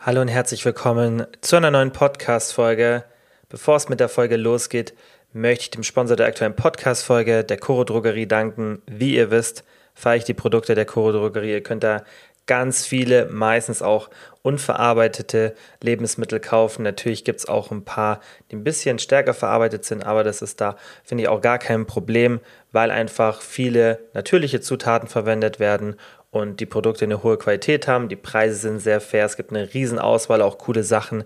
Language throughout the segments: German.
Hallo und herzlich willkommen zu einer neuen Podcast-Folge. Bevor es mit der Folge losgeht, möchte ich dem Sponsor der aktuellen Podcast-Folge, der Coro Drogerie, danken. Wie ihr wisst, fahre ich die Produkte der Coro Drogerie. Ihr könnt da ganz viele, meistens auch unverarbeitete Lebensmittel kaufen. Natürlich gibt es auch ein paar, die ein bisschen stärker verarbeitet sind, aber das ist da, finde ich, auch gar kein Problem, weil einfach viele natürliche Zutaten verwendet werden und die Produkte eine hohe Qualität haben. Die Preise sind sehr fair. Es gibt eine riesen Auswahl, auch coole Sachen,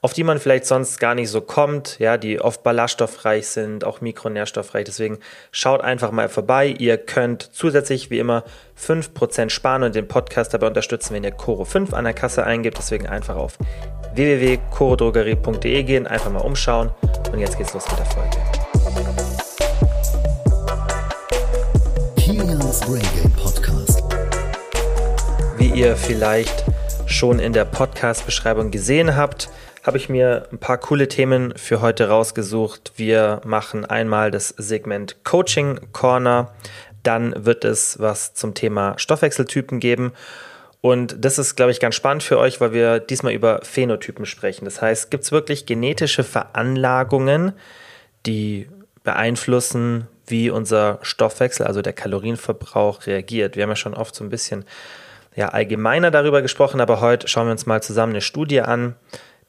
auf die man vielleicht sonst gar nicht so kommt, ja, die oft ballaststoffreich sind, auch mikronährstoffreich. Deswegen schaut einfach mal vorbei. Ihr könnt zusätzlich wie immer 5% sparen und den Podcast dabei unterstützen, wenn ihr Coro 5 an der Kasse eingibt. Deswegen einfach auf www.corodrogerie.de gehen, einfach mal umschauen und jetzt geht's los mit der Folge. Kilians. Wie ihr vielleicht schon in der Podcast-Beschreibung gesehen habt, habe ich mir ein paar coole Themen für heute rausgesucht. Wir machen einmal das Segment Coaching Corner, dann wird es was zum Thema Stoffwechseltypen geben. Und das ist, glaube ich, ganz spannend für euch, weil wir diesmal über Phänotypen sprechen. Das heißt, gibt es wirklich genetische Veranlagungen, die beeinflussen, wie unser Stoffwechsel, also der Kalorienverbrauch, reagiert? Wir haben ja schon oft so ein bisschen ja, allgemeiner darüber gesprochen, aber heute schauen wir uns mal zusammen eine Studie an,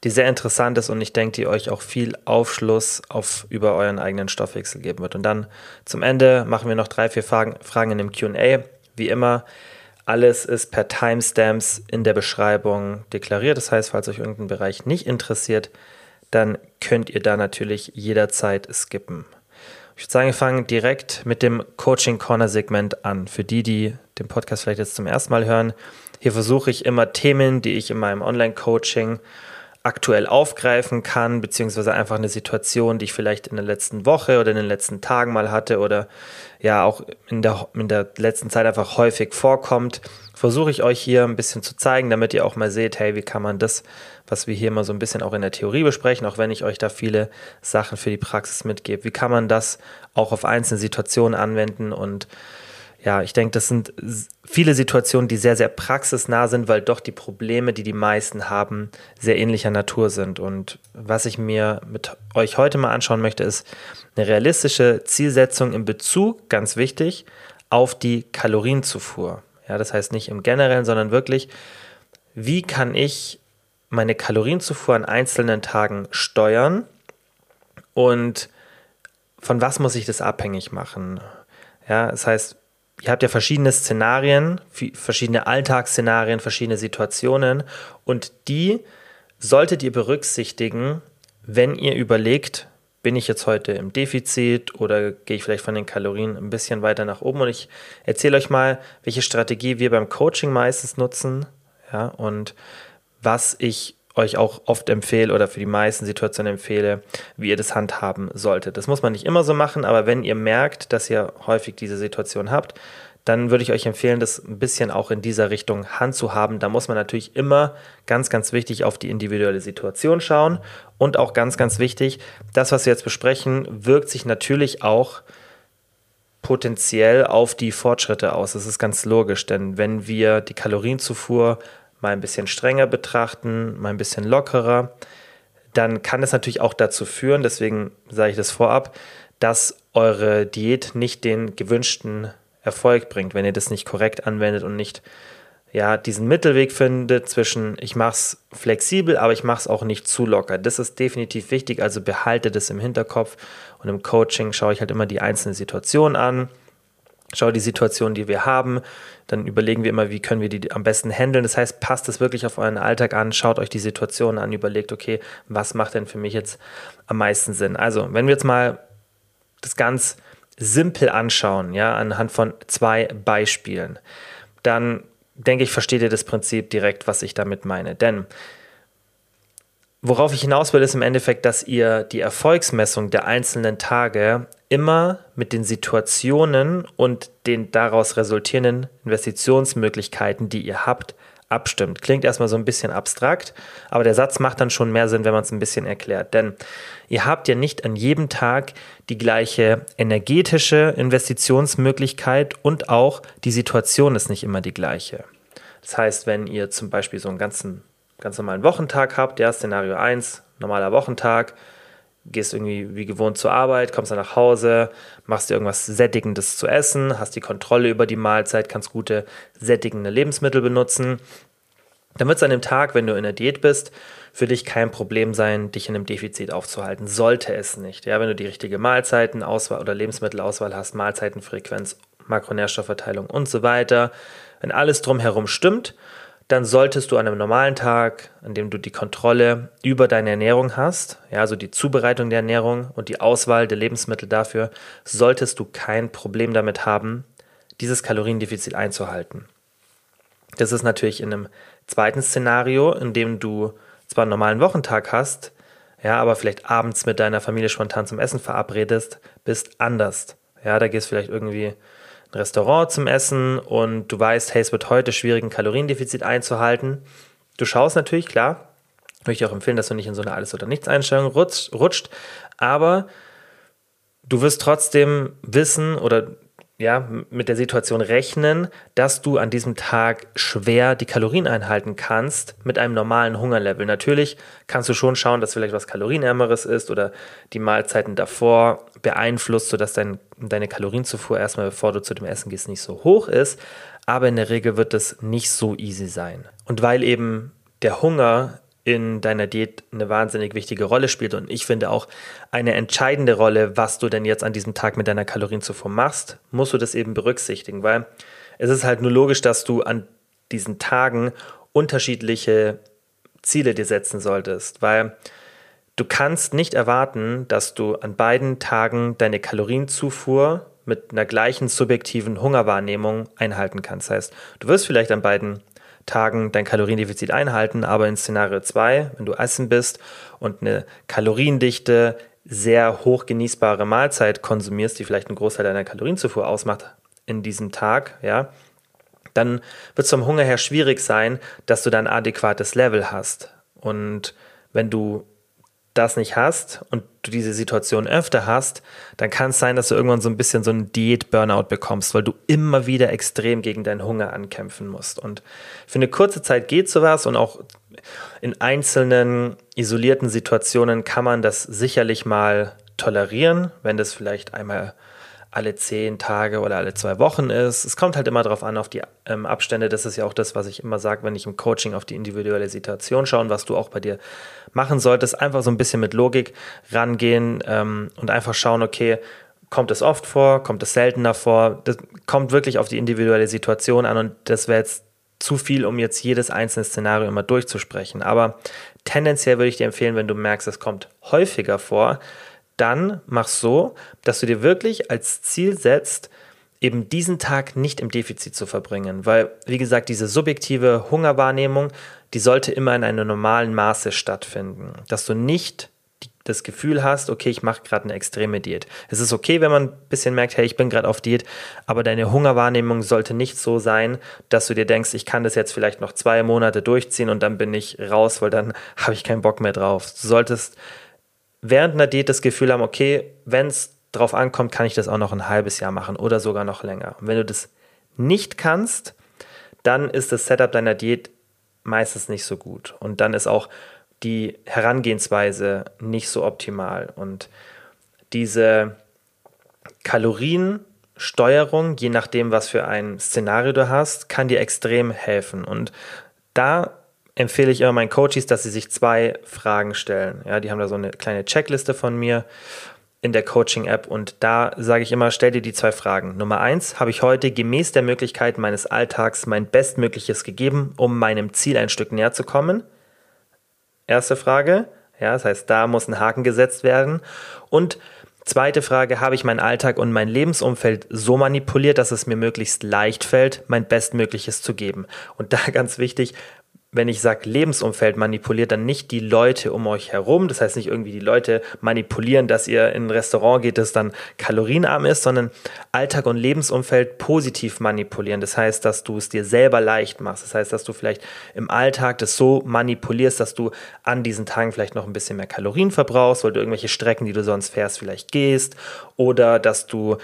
die sehr interessant ist und ich denke, die euch auch viel Aufschluss auf, über euren eigenen Stoffwechsel geben wird. Und dann zum Ende machen wir noch drei, vier Fragen, Fragen in dem QA. Wie immer, alles ist per Timestamps in der Beschreibung deklariert. Das heißt, falls euch irgendein Bereich nicht interessiert, dann könnt ihr da natürlich jederzeit skippen. Ich würde sagen, wir fangen direkt mit dem Coaching Corner Segment an. Für die, die den Podcast vielleicht jetzt zum ersten Mal hören, hier versuche ich immer Themen, die ich in meinem Online-Coaching aktuell aufgreifen kann, beziehungsweise einfach eine Situation, die ich vielleicht in der letzten Woche oder in den letzten Tagen mal hatte oder ja auch in der, in der letzten Zeit einfach häufig vorkommt, versuche ich euch hier ein bisschen zu zeigen, damit ihr auch mal seht, hey, wie kann man das, was wir hier mal so ein bisschen auch in der Theorie besprechen, auch wenn ich euch da viele Sachen für die Praxis mitgebe, wie kann man das auch auf einzelne Situationen anwenden und ja, ich denke, das sind viele Situationen, die sehr, sehr praxisnah sind, weil doch die Probleme, die die meisten haben, sehr ähnlicher Natur sind. Und was ich mir mit euch heute mal anschauen möchte, ist eine realistische Zielsetzung in Bezug, ganz wichtig, auf die Kalorienzufuhr. Ja, das heißt nicht im Generellen, sondern wirklich, wie kann ich meine Kalorienzufuhr an einzelnen Tagen steuern? Und von was muss ich das abhängig machen? Ja, das heißt, ihr habt ja verschiedene Szenarien, verschiedene Alltagsszenarien, verschiedene Situationen. Und die solltet ihr berücksichtigen, wenn ihr überlegt, bin ich jetzt heute im Defizit oder gehe ich vielleicht von den Kalorien ein bisschen weiter nach oben? Und ich erzähle euch mal, welche Strategie wir beim Coaching meistens nutzen, ja, und was ich euch auch oft empfehle oder für die meisten Situationen empfehle, wie ihr das handhaben solltet. Das muss man nicht immer so machen, aber wenn ihr merkt, dass ihr häufig diese Situation habt, dann würde ich euch empfehlen, das ein bisschen auch in dieser Richtung handzuhaben. Da muss man natürlich immer ganz, ganz wichtig auf die individuelle Situation schauen und auch ganz, ganz wichtig, das, was wir jetzt besprechen, wirkt sich natürlich auch potenziell auf die Fortschritte aus. Das ist ganz logisch, denn wenn wir die Kalorienzufuhr mal ein bisschen strenger betrachten, mal ein bisschen lockerer, dann kann es natürlich auch dazu führen, deswegen sage ich das vorab, dass eure Diät nicht den gewünschten Erfolg bringt, wenn ihr das nicht korrekt anwendet und nicht ja, diesen Mittelweg findet zwischen ich mache es flexibel, aber ich mache es auch nicht zu locker. Das ist definitiv wichtig, also behalte das im Hinterkopf und im Coaching schaue ich halt immer die einzelne Situation an schau die Situation, die wir haben, dann überlegen wir immer, wie können wir die am besten handeln. Das heißt, passt es wirklich auf euren Alltag an, schaut euch die Situation an, überlegt, okay, was macht denn für mich jetzt am meisten Sinn? Also, wenn wir jetzt mal das ganz simpel anschauen, ja, anhand von zwei Beispielen, dann denke ich, versteht ihr das Prinzip direkt, was ich damit meine. Denn worauf ich hinaus will, ist im Endeffekt, dass ihr die Erfolgsmessung der einzelnen Tage immer mit den Situationen und den daraus resultierenden Investitionsmöglichkeiten, die ihr habt, abstimmt. Klingt erstmal so ein bisschen abstrakt, aber der Satz macht dann schon mehr Sinn, wenn man es ein bisschen erklärt. Denn ihr habt ja nicht an jedem Tag die gleiche energetische Investitionsmöglichkeit und auch die Situation ist nicht immer die gleiche. Das heißt, wenn ihr zum Beispiel so einen ganzen ganz normalen Wochentag habt, ja, Szenario 1, normaler Wochentag, gehst irgendwie wie gewohnt zur Arbeit, kommst dann nach Hause, machst dir irgendwas Sättigendes zu essen, hast die Kontrolle über die Mahlzeit, kannst gute sättigende Lebensmittel benutzen. Dann wird es an dem Tag, wenn du in der Diät bist, für dich kein Problem sein, dich in einem Defizit aufzuhalten. Sollte es nicht. Ja, wenn du die richtige Mahlzeitenauswahl oder Lebensmittelauswahl hast, Mahlzeitenfrequenz, Makronährstoffverteilung und so weiter, wenn alles drumherum stimmt, dann solltest du an einem normalen Tag, an dem du die Kontrolle über deine Ernährung hast, ja, also die Zubereitung der Ernährung und die Auswahl der Lebensmittel dafür, solltest du kein Problem damit haben, dieses Kaloriendefizit einzuhalten. Das ist natürlich in einem zweiten Szenario, in dem du zwar einen normalen Wochentag hast, ja, aber vielleicht abends mit deiner Familie spontan zum Essen verabredest, bist anders. Ja, da gehst vielleicht irgendwie Restaurant zum Essen und du weißt, hey, es wird heute schwierig, ein Kaloriendefizit einzuhalten. Du schaust natürlich, klar, möchte ich auch empfehlen, dass du nicht in so eine Alles- oder Nichts-Einstellung rutscht, aber du wirst trotzdem wissen oder ja, mit der Situation rechnen, dass du an diesem Tag schwer die Kalorien einhalten kannst mit einem normalen Hungerlevel. Natürlich kannst du schon schauen, dass vielleicht was Kalorienärmeres ist oder die Mahlzeiten davor beeinflusst, sodass dein, deine Kalorienzufuhr erstmal, bevor du zu dem Essen gehst, nicht so hoch ist. Aber in der Regel wird es nicht so easy sein. Und weil eben der Hunger in deiner Diät eine wahnsinnig wichtige Rolle spielt. Und ich finde auch eine entscheidende Rolle, was du denn jetzt an diesem Tag mit deiner Kalorienzufuhr machst, musst du das eben berücksichtigen, weil es ist halt nur logisch, dass du an diesen Tagen unterschiedliche Ziele dir setzen solltest, weil du kannst nicht erwarten, dass du an beiden Tagen deine Kalorienzufuhr mit einer gleichen subjektiven Hungerwahrnehmung einhalten kannst. Das heißt, du wirst vielleicht an beiden Tagen dein Kaloriendefizit einhalten, aber in Szenario 2, wenn du essen bist und eine kaloriendichte, sehr hoch genießbare Mahlzeit konsumierst, die vielleicht einen Großteil deiner Kalorienzufuhr ausmacht in diesem Tag, ja, dann wird es vom Hunger her schwierig sein, dass du dann adäquates Level hast. Und wenn du das nicht hast und du diese Situation öfter hast, dann kann es sein, dass du irgendwann so ein bisschen so einen Diät-Burnout bekommst, weil du immer wieder extrem gegen deinen Hunger ankämpfen musst. Und für eine kurze Zeit geht sowas und auch in einzelnen isolierten Situationen kann man das sicherlich mal tolerieren, wenn das vielleicht einmal alle zehn Tage oder alle zwei Wochen ist. Es kommt halt immer darauf an, auf die ähm, Abstände. Das ist ja auch das, was ich immer sage, wenn ich im Coaching auf die individuelle Situation schaue, was du auch bei dir machen solltest. Einfach so ein bisschen mit Logik rangehen ähm, und einfach schauen, okay, kommt es oft vor, kommt es seltener vor. Das kommt wirklich auf die individuelle Situation an und das wäre jetzt zu viel, um jetzt jedes einzelne Szenario immer durchzusprechen. Aber tendenziell würde ich dir empfehlen, wenn du merkst, es kommt häufiger vor, dann mach so, dass du dir wirklich als Ziel setzt, eben diesen Tag nicht im Defizit zu verbringen. Weil, wie gesagt, diese subjektive Hungerwahrnehmung, die sollte immer in einem normalen Maße stattfinden. Dass du nicht das Gefühl hast, okay, ich mache gerade eine extreme Diät. Es ist okay, wenn man ein bisschen merkt, hey, ich bin gerade auf Diät, aber deine Hungerwahrnehmung sollte nicht so sein, dass du dir denkst, ich kann das jetzt vielleicht noch zwei Monate durchziehen und dann bin ich raus, weil dann habe ich keinen Bock mehr drauf. Du solltest während einer Diät das Gefühl haben, okay, wenn es drauf ankommt, kann ich das auch noch ein halbes Jahr machen oder sogar noch länger. Und wenn du das nicht kannst, dann ist das Setup deiner Diät meistens nicht so gut. Und dann ist auch die Herangehensweise nicht so optimal. Und diese Kaloriensteuerung, je nachdem, was für ein Szenario du hast, kann dir extrem helfen. Und da empfehle ich immer meinen Coaches, dass sie sich zwei Fragen stellen. Ja, die haben da so eine kleine Checkliste von mir in der Coaching-App und da sage ich immer, stell dir die zwei Fragen. Nummer eins, habe ich heute gemäß der Möglichkeit meines Alltags mein Bestmögliches gegeben, um meinem Ziel ein Stück näher zu kommen? Erste Frage. Ja, das heißt, da muss ein Haken gesetzt werden. Und zweite Frage, habe ich meinen Alltag und mein Lebensumfeld so manipuliert, dass es mir möglichst leicht fällt, mein Bestmögliches zu geben? Und da ganz wichtig, wenn ich sage Lebensumfeld manipuliert, dann nicht die Leute um euch herum. Das heißt nicht irgendwie die Leute manipulieren, dass ihr in ein Restaurant geht, das dann kalorienarm ist, sondern Alltag und Lebensumfeld positiv manipulieren. Das heißt, dass du es dir selber leicht machst. Das heißt, dass du vielleicht im Alltag das so manipulierst, dass du an diesen Tagen vielleicht noch ein bisschen mehr Kalorien verbrauchst, weil du irgendwelche Strecken, die du sonst fährst, vielleicht gehst. Oder dass du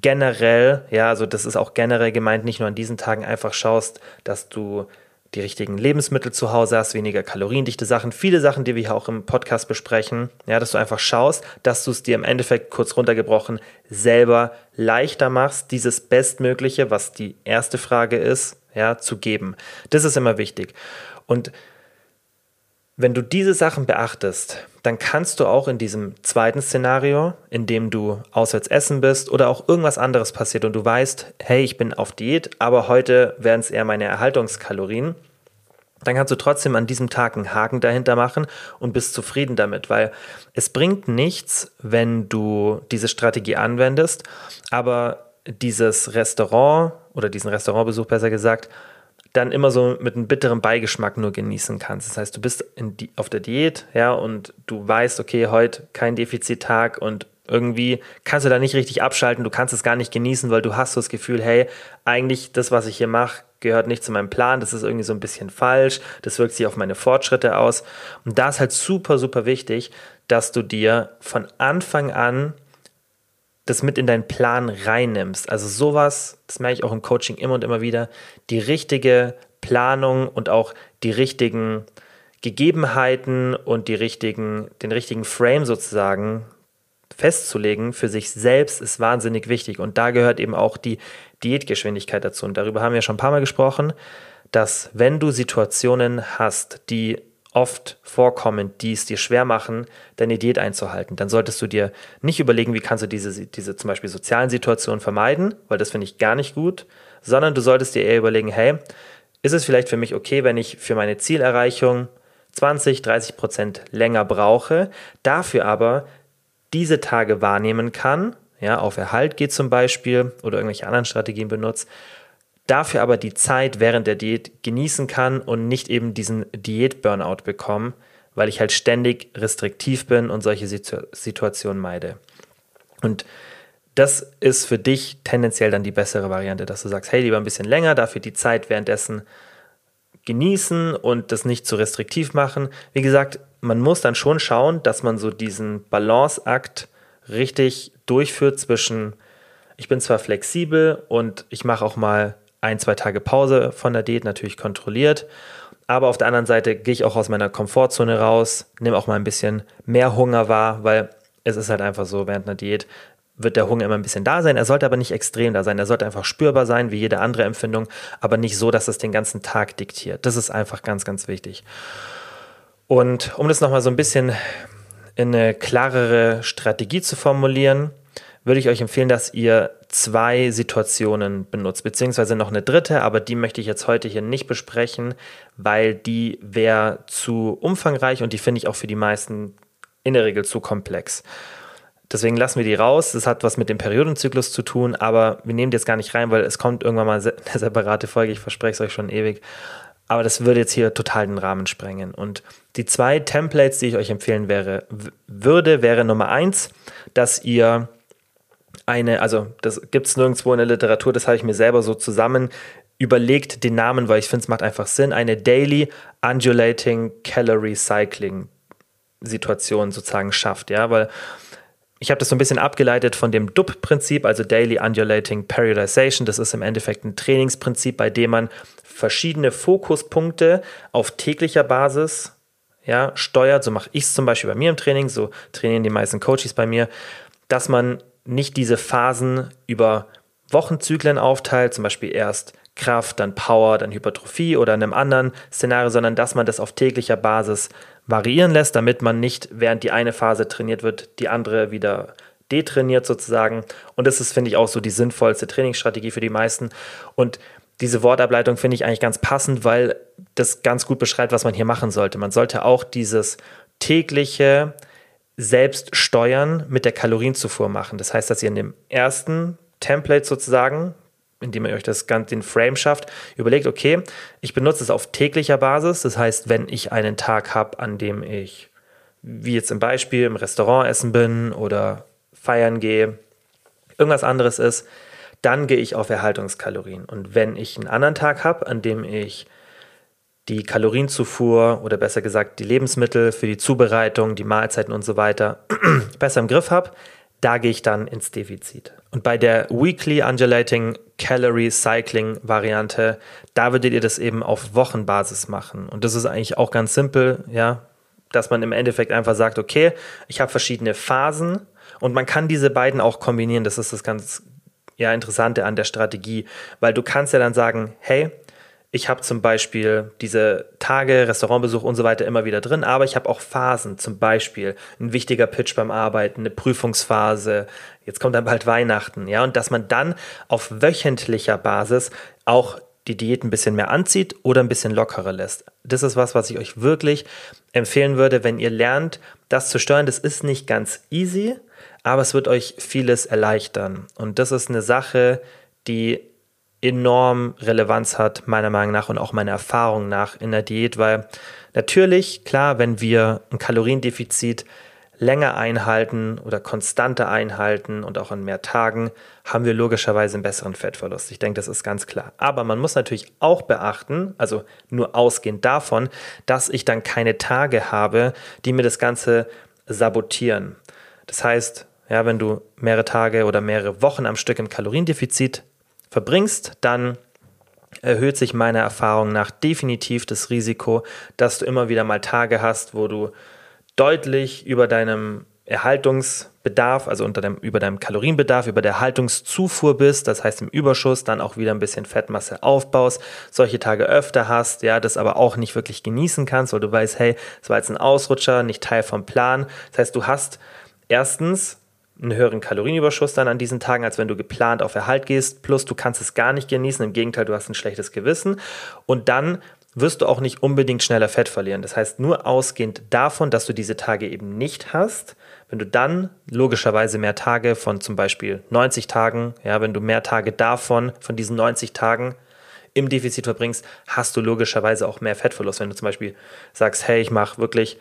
generell, ja, also das ist auch generell gemeint, nicht nur an diesen Tagen einfach schaust, dass du die richtigen Lebensmittel zu Hause hast, weniger kaloriendichte Sachen, viele Sachen, die wir hier auch im Podcast besprechen, ja, dass du einfach schaust, dass du es dir im Endeffekt kurz runtergebrochen selber leichter machst, dieses Bestmögliche, was die erste Frage ist, ja, zu geben. Das ist immer wichtig. Und wenn du diese Sachen beachtest, dann kannst du auch in diesem zweiten Szenario, in dem du auswärts essen bist oder auch irgendwas anderes passiert und du weißt, hey, ich bin auf Diät, aber heute werden es eher meine Erhaltungskalorien, dann kannst du trotzdem an diesem Tag einen Haken dahinter machen und bist zufrieden damit, weil es bringt nichts, wenn du diese Strategie anwendest, aber dieses Restaurant oder diesen Restaurantbesuch besser gesagt, dann immer so mit einem bitteren Beigeschmack nur genießen kannst. Das heißt, du bist die, auf der Diät, ja, und du weißt, okay, heute kein Defizittag und irgendwie kannst du da nicht richtig abschalten, du kannst es gar nicht genießen, weil du hast so das Gefühl, hey, eigentlich das, was ich hier mache, gehört nicht zu meinem Plan, das ist irgendwie so ein bisschen falsch, das wirkt sich auf meine Fortschritte aus. Und da ist halt super, super wichtig, dass du dir von Anfang an das mit in deinen Plan reinnimmst. Also sowas, das merke ich auch im Coaching immer und immer wieder, die richtige Planung und auch die richtigen Gegebenheiten und die richtigen, den richtigen Frame sozusagen festzulegen für sich selbst ist wahnsinnig wichtig. Und da gehört eben auch die Diätgeschwindigkeit dazu. Und darüber haben wir schon ein paar Mal gesprochen, dass wenn du Situationen hast, die oft vorkommen, die es dir schwer machen, deine Diät einzuhalten, dann solltest du dir nicht überlegen, wie kannst du diese, diese zum Beispiel sozialen Situationen vermeiden, weil das finde ich gar nicht gut, sondern du solltest dir eher überlegen, hey, ist es vielleicht für mich okay, wenn ich für meine Zielerreichung 20, 30 Prozent länger brauche, dafür aber diese Tage wahrnehmen kann, ja, auf Erhalt geht zum Beispiel oder irgendwelche anderen Strategien benutzt, dafür aber die Zeit während der Diät genießen kann und nicht eben diesen Diät-Burnout bekomme, weil ich halt ständig restriktiv bin und solche Situ Situationen meide. Und das ist für dich tendenziell dann die bessere Variante, dass du sagst, hey, lieber ein bisschen länger, dafür die Zeit währenddessen genießen und das nicht zu restriktiv machen. Wie gesagt, man muss dann schon schauen, dass man so diesen Balanceakt richtig durchführt zwischen, ich bin zwar flexibel und ich mache auch mal ein, zwei Tage Pause von der Diät natürlich kontrolliert. Aber auf der anderen Seite gehe ich auch aus meiner Komfortzone raus, nehme auch mal ein bisschen mehr Hunger wahr, weil es ist halt einfach so, während einer Diät wird der Hunger immer ein bisschen da sein. Er sollte aber nicht extrem da sein. Er sollte einfach spürbar sein, wie jede andere Empfindung, aber nicht so, dass es den ganzen Tag diktiert. Das ist einfach ganz, ganz wichtig. Und um das nochmal so ein bisschen in eine klarere Strategie zu formulieren, würde ich euch empfehlen, dass ihr zwei Situationen benutzt, beziehungsweise noch eine dritte, aber die möchte ich jetzt heute hier nicht besprechen, weil die wäre zu umfangreich und die finde ich auch für die meisten in der Regel zu komplex. Deswegen lassen wir die raus. Das hat was mit dem Periodenzyklus zu tun, aber wir nehmen die jetzt gar nicht rein, weil es kommt irgendwann mal eine separate Folge. Ich verspreche es euch schon ewig. Aber das würde jetzt hier total den Rahmen sprengen. Und die zwei Templates, die ich euch empfehlen wäre, würde, wäre Nummer eins, dass ihr eine, also das gibt es nirgendwo in der Literatur, das habe ich mir selber so zusammen überlegt, den Namen, weil ich finde, es macht einfach Sinn, eine Daily Undulating Calorie Cycling Situation sozusagen schafft, ja, weil ich habe das so ein bisschen abgeleitet von dem DUP-Prinzip, also Daily Undulating Periodization. Das ist im Endeffekt ein Trainingsprinzip, bei dem man verschiedene Fokuspunkte auf täglicher Basis ja, steuert. So mache ich es zum Beispiel bei mir im Training, so trainieren die meisten Coaches bei mir, dass man nicht diese Phasen über Wochenzyklen aufteilt, zum Beispiel erst Kraft, dann Power, dann Hypertrophie oder in einem anderen Szenario, sondern dass man das auf täglicher Basis variieren lässt, damit man nicht, während die eine Phase trainiert wird, die andere wieder detrainiert sozusagen. Und das ist, finde ich, auch so die sinnvollste Trainingsstrategie für die meisten. Und diese Wortableitung finde ich eigentlich ganz passend, weil das ganz gut beschreibt, was man hier machen sollte. Man sollte auch dieses tägliche selbst steuern mit der Kalorienzufuhr machen. Das heißt, dass ihr in dem ersten Template sozusagen, indem ihr euch das Ganze den Frame schafft, überlegt, okay, ich benutze es auf täglicher Basis. Das heißt, wenn ich einen Tag habe, an dem ich, wie jetzt im Beispiel, im Restaurant essen bin oder feiern gehe, irgendwas anderes ist, dann gehe ich auf Erhaltungskalorien. Und wenn ich einen anderen Tag habe, an dem ich die Kalorienzufuhr oder besser gesagt die Lebensmittel für die Zubereitung, die Mahlzeiten und so weiter besser im Griff habe, da gehe ich dann ins Defizit. Und bei der Weekly Undulating Calorie Cycling Variante, da würdet ihr das eben auf Wochenbasis machen. Und das ist eigentlich auch ganz simpel, ja, dass man im Endeffekt einfach sagt, okay, ich habe verschiedene Phasen und man kann diese beiden auch kombinieren. Das ist das ganz ja, Interessante an der Strategie, weil du kannst ja dann sagen, hey, ich habe zum Beispiel diese Tage, Restaurantbesuch und so weiter immer wieder drin, aber ich habe auch Phasen, zum Beispiel ein wichtiger Pitch beim Arbeiten, eine Prüfungsphase, jetzt kommt dann bald Weihnachten, ja, und dass man dann auf wöchentlicher Basis auch die Diät ein bisschen mehr anzieht oder ein bisschen lockerer lässt. Das ist was, was ich euch wirklich empfehlen würde, wenn ihr lernt, das zu steuern. Das ist nicht ganz easy, aber es wird euch vieles erleichtern. Und das ist eine Sache, die enorm Relevanz hat, meiner Meinung nach und auch meiner Erfahrung nach in der Diät, weil natürlich, klar, wenn wir ein Kaloriendefizit länger einhalten oder konstanter einhalten und auch an mehr Tagen, haben wir logischerweise einen besseren Fettverlust. Ich denke, das ist ganz klar. Aber man muss natürlich auch beachten, also nur ausgehend davon, dass ich dann keine Tage habe, die mir das Ganze sabotieren. Das heißt, ja, wenn du mehrere Tage oder mehrere Wochen am Stück im Kaloriendefizit verbringst, dann erhöht sich meiner Erfahrung nach definitiv das Risiko, dass du immer wieder mal Tage hast, wo du deutlich über deinem Erhaltungsbedarf, also unter dem, über deinem Kalorienbedarf, über der Erhaltungszufuhr bist, das heißt im Überschuss dann auch wieder ein bisschen Fettmasse aufbaust, solche Tage öfter hast, ja, das aber auch nicht wirklich genießen kannst, weil du weißt, hey, es war jetzt ein Ausrutscher, nicht Teil vom Plan. Das heißt, du hast erstens einen höheren Kalorienüberschuss dann an diesen Tagen, als wenn du geplant auf Erhalt gehst. Plus du kannst es gar nicht genießen. Im Gegenteil, du hast ein schlechtes Gewissen. Und dann wirst du auch nicht unbedingt schneller Fett verlieren. Das heißt, nur ausgehend davon, dass du diese Tage eben nicht hast, wenn du dann logischerweise mehr Tage von zum Beispiel 90 Tagen, ja, wenn du mehr Tage davon, von diesen 90 Tagen im Defizit verbringst, hast du logischerweise auch mehr Fettverlust. Wenn du zum Beispiel sagst, hey, ich mache wirklich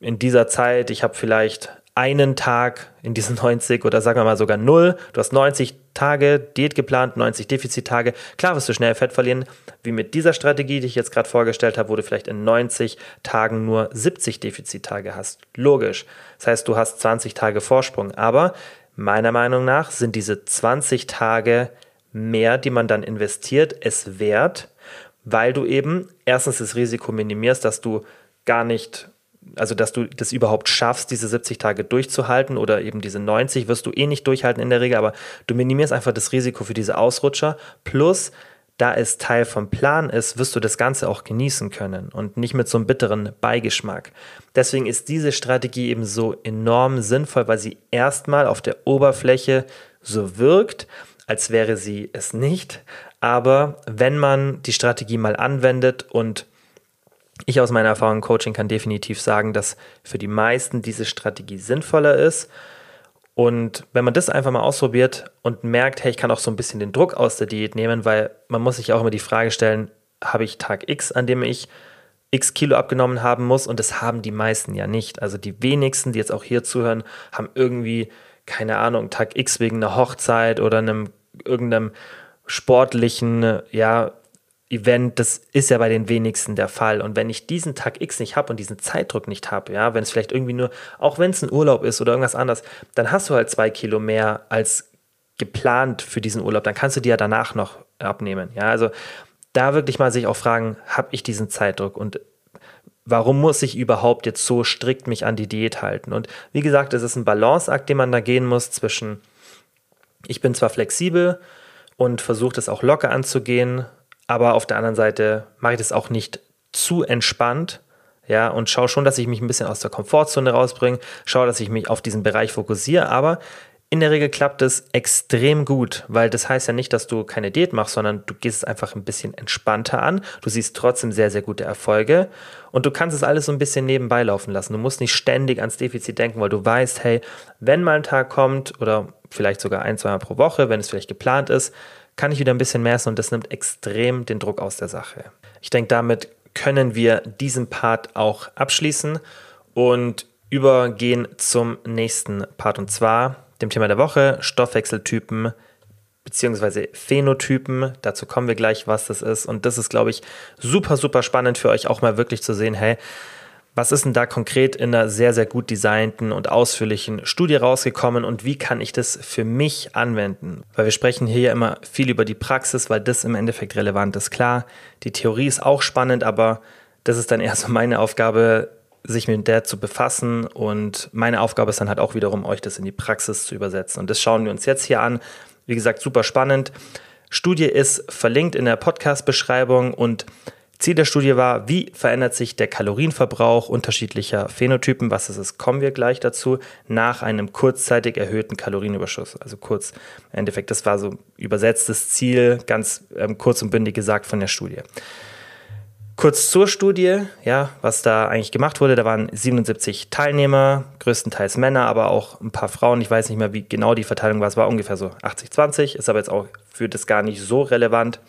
in dieser Zeit, ich habe vielleicht einen Tag in diesen 90 oder sagen wir mal sogar null. Du hast 90 Tage Diät geplant, 90 Defizittage. Klar wirst du schnell Fett verlieren, wie mit dieser Strategie, die ich jetzt gerade vorgestellt habe, wo du vielleicht in 90 Tagen nur 70 Defizittage hast. Logisch. Das heißt, du hast 20 Tage Vorsprung. Aber meiner Meinung nach sind diese 20 Tage mehr, die man dann investiert, es wert, weil du eben erstens das Risiko minimierst, dass du gar nicht also dass du das überhaupt schaffst, diese 70 Tage durchzuhalten oder eben diese 90 wirst du eh nicht durchhalten in der Regel, aber du minimierst einfach das Risiko für diese Ausrutscher. Plus, da es Teil vom Plan ist, wirst du das Ganze auch genießen können und nicht mit so einem bitteren Beigeschmack. Deswegen ist diese Strategie eben so enorm sinnvoll, weil sie erstmal auf der Oberfläche so wirkt, als wäre sie es nicht. Aber wenn man die Strategie mal anwendet und ich aus meiner Erfahrung im Coaching kann definitiv sagen, dass für die meisten diese Strategie sinnvoller ist. Und wenn man das einfach mal ausprobiert und merkt, hey, ich kann auch so ein bisschen den Druck aus der Diät nehmen, weil man muss sich auch immer die Frage stellen, habe ich Tag X, an dem ich x Kilo abgenommen haben muss? Und das haben die meisten ja nicht. Also die wenigsten, die jetzt auch hier zuhören, haben irgendwie, keine Ahnung, Tag X wegen einer Hochzeit oder einem irgendeinem sportlichen, ja, Event, das ist ja bei den wenigsten der Fall. Und wenn ich diesen Tag X nicht habe und diesen Zeitdruck nicht habe, ja, wenn es vielleicht irgendwie nur, auch wenn es ein Urlaub ist oder irgendwas anderes, dann hast du halt zwei Kilo mehr als geplant für diesen Urlaub. Dann kannst du die ja danach noch abnehmen. Ja, also da wirklich mal sich auch fragen, habe ich diesen Zeitdruck und warum muss ich überhaupt jetzt so strikt mich an die Diät halten? Und wie gesagt, es ist ein Balanceakt, den man da gehen muss zwischen, ich bin zwar flexibel und versuche das auch locker anzugehen, aber auf der anderen Seite mache ich das auch nicht zu entspannt. Ja, und schaue schon, dass ich mich ein bisschen aus der Komfortzone rausbringe, schaue, dass ich mich auf diesen Bereich fokussiere, aber in der Regel klappt es extrem gut, weil das heißt ja nicht, dass du keine Diät machst, sondern du gehst es einfach ein bisschen entspannter an. Du siehst trotzdem sehr, sehr gute Erfolge und du kannst es alles so ein bisschen nebenbei laufen lassen. Du musst nicht ständig ans Defizit denken, weil du weißt, hey, wenn mal ein Tag kommt oder vielleicht sogar ein, zwei Mal pro Woche, wenn es vielleicht geplant ist, kann ich wieder ein bisschen mehr essen und das nimmt extrem den Druck aus der Sache. Ich denke, damit können wir diesen Part auch abschließen und übergehen zum nächsten Part und zwar dem Thema der Woche, Stoffwechseltypen bzw. Phänotypen. Dazu kommen wir gleich, was das ist. Und das ist, glaube ich, super, super spannend für euch auch mal wirklich zu sehen, hey, Was ist denn da konkret in einer sehr, sehr gut designten und ausführlichen Studie rausgekommen und wie kann ich das für mich anwenden? Weil wir sprechen hier ja immer viel über die Praxis, weil das im Endeffekt relevant ist. Klar, die Theorie ist auch spannend, aber das ist dann eher so meine Aufgabe, sich mit der zu befassen und meine Aufgabe ist dann halt auch wiederum, euch das in die Praxis zu übersetzen. Und das schauen wir uns jetzt hier an. Wie gesagt, super spannend. Studie ist verlinkt in der Podcast-Beschreibung und Ziel der Studie war, wie verändert sich der Kalorienverbrauch unterschiedlicher Phänotypen, was es ist, kommen wir gleich dazu, nach einem kurzzeitig erhöhten Kalorienüberschuss. Also kurz, im Endeffekt, das war so übersetztes Ziel, ganz ähm, kurz und bündig gesagt von der Studie. Kurz zur Studie, ja, was da eigentlich gemacht wurde, da waren 77 Teilnehmer, größtenteils Männer, aber auch ein paar Frauen. Ich weiß nicht mehr, wie genau die Verteilung war. Es war ungefähr so 80-20, ist aber jetzt auch für das gar nicht so relevant.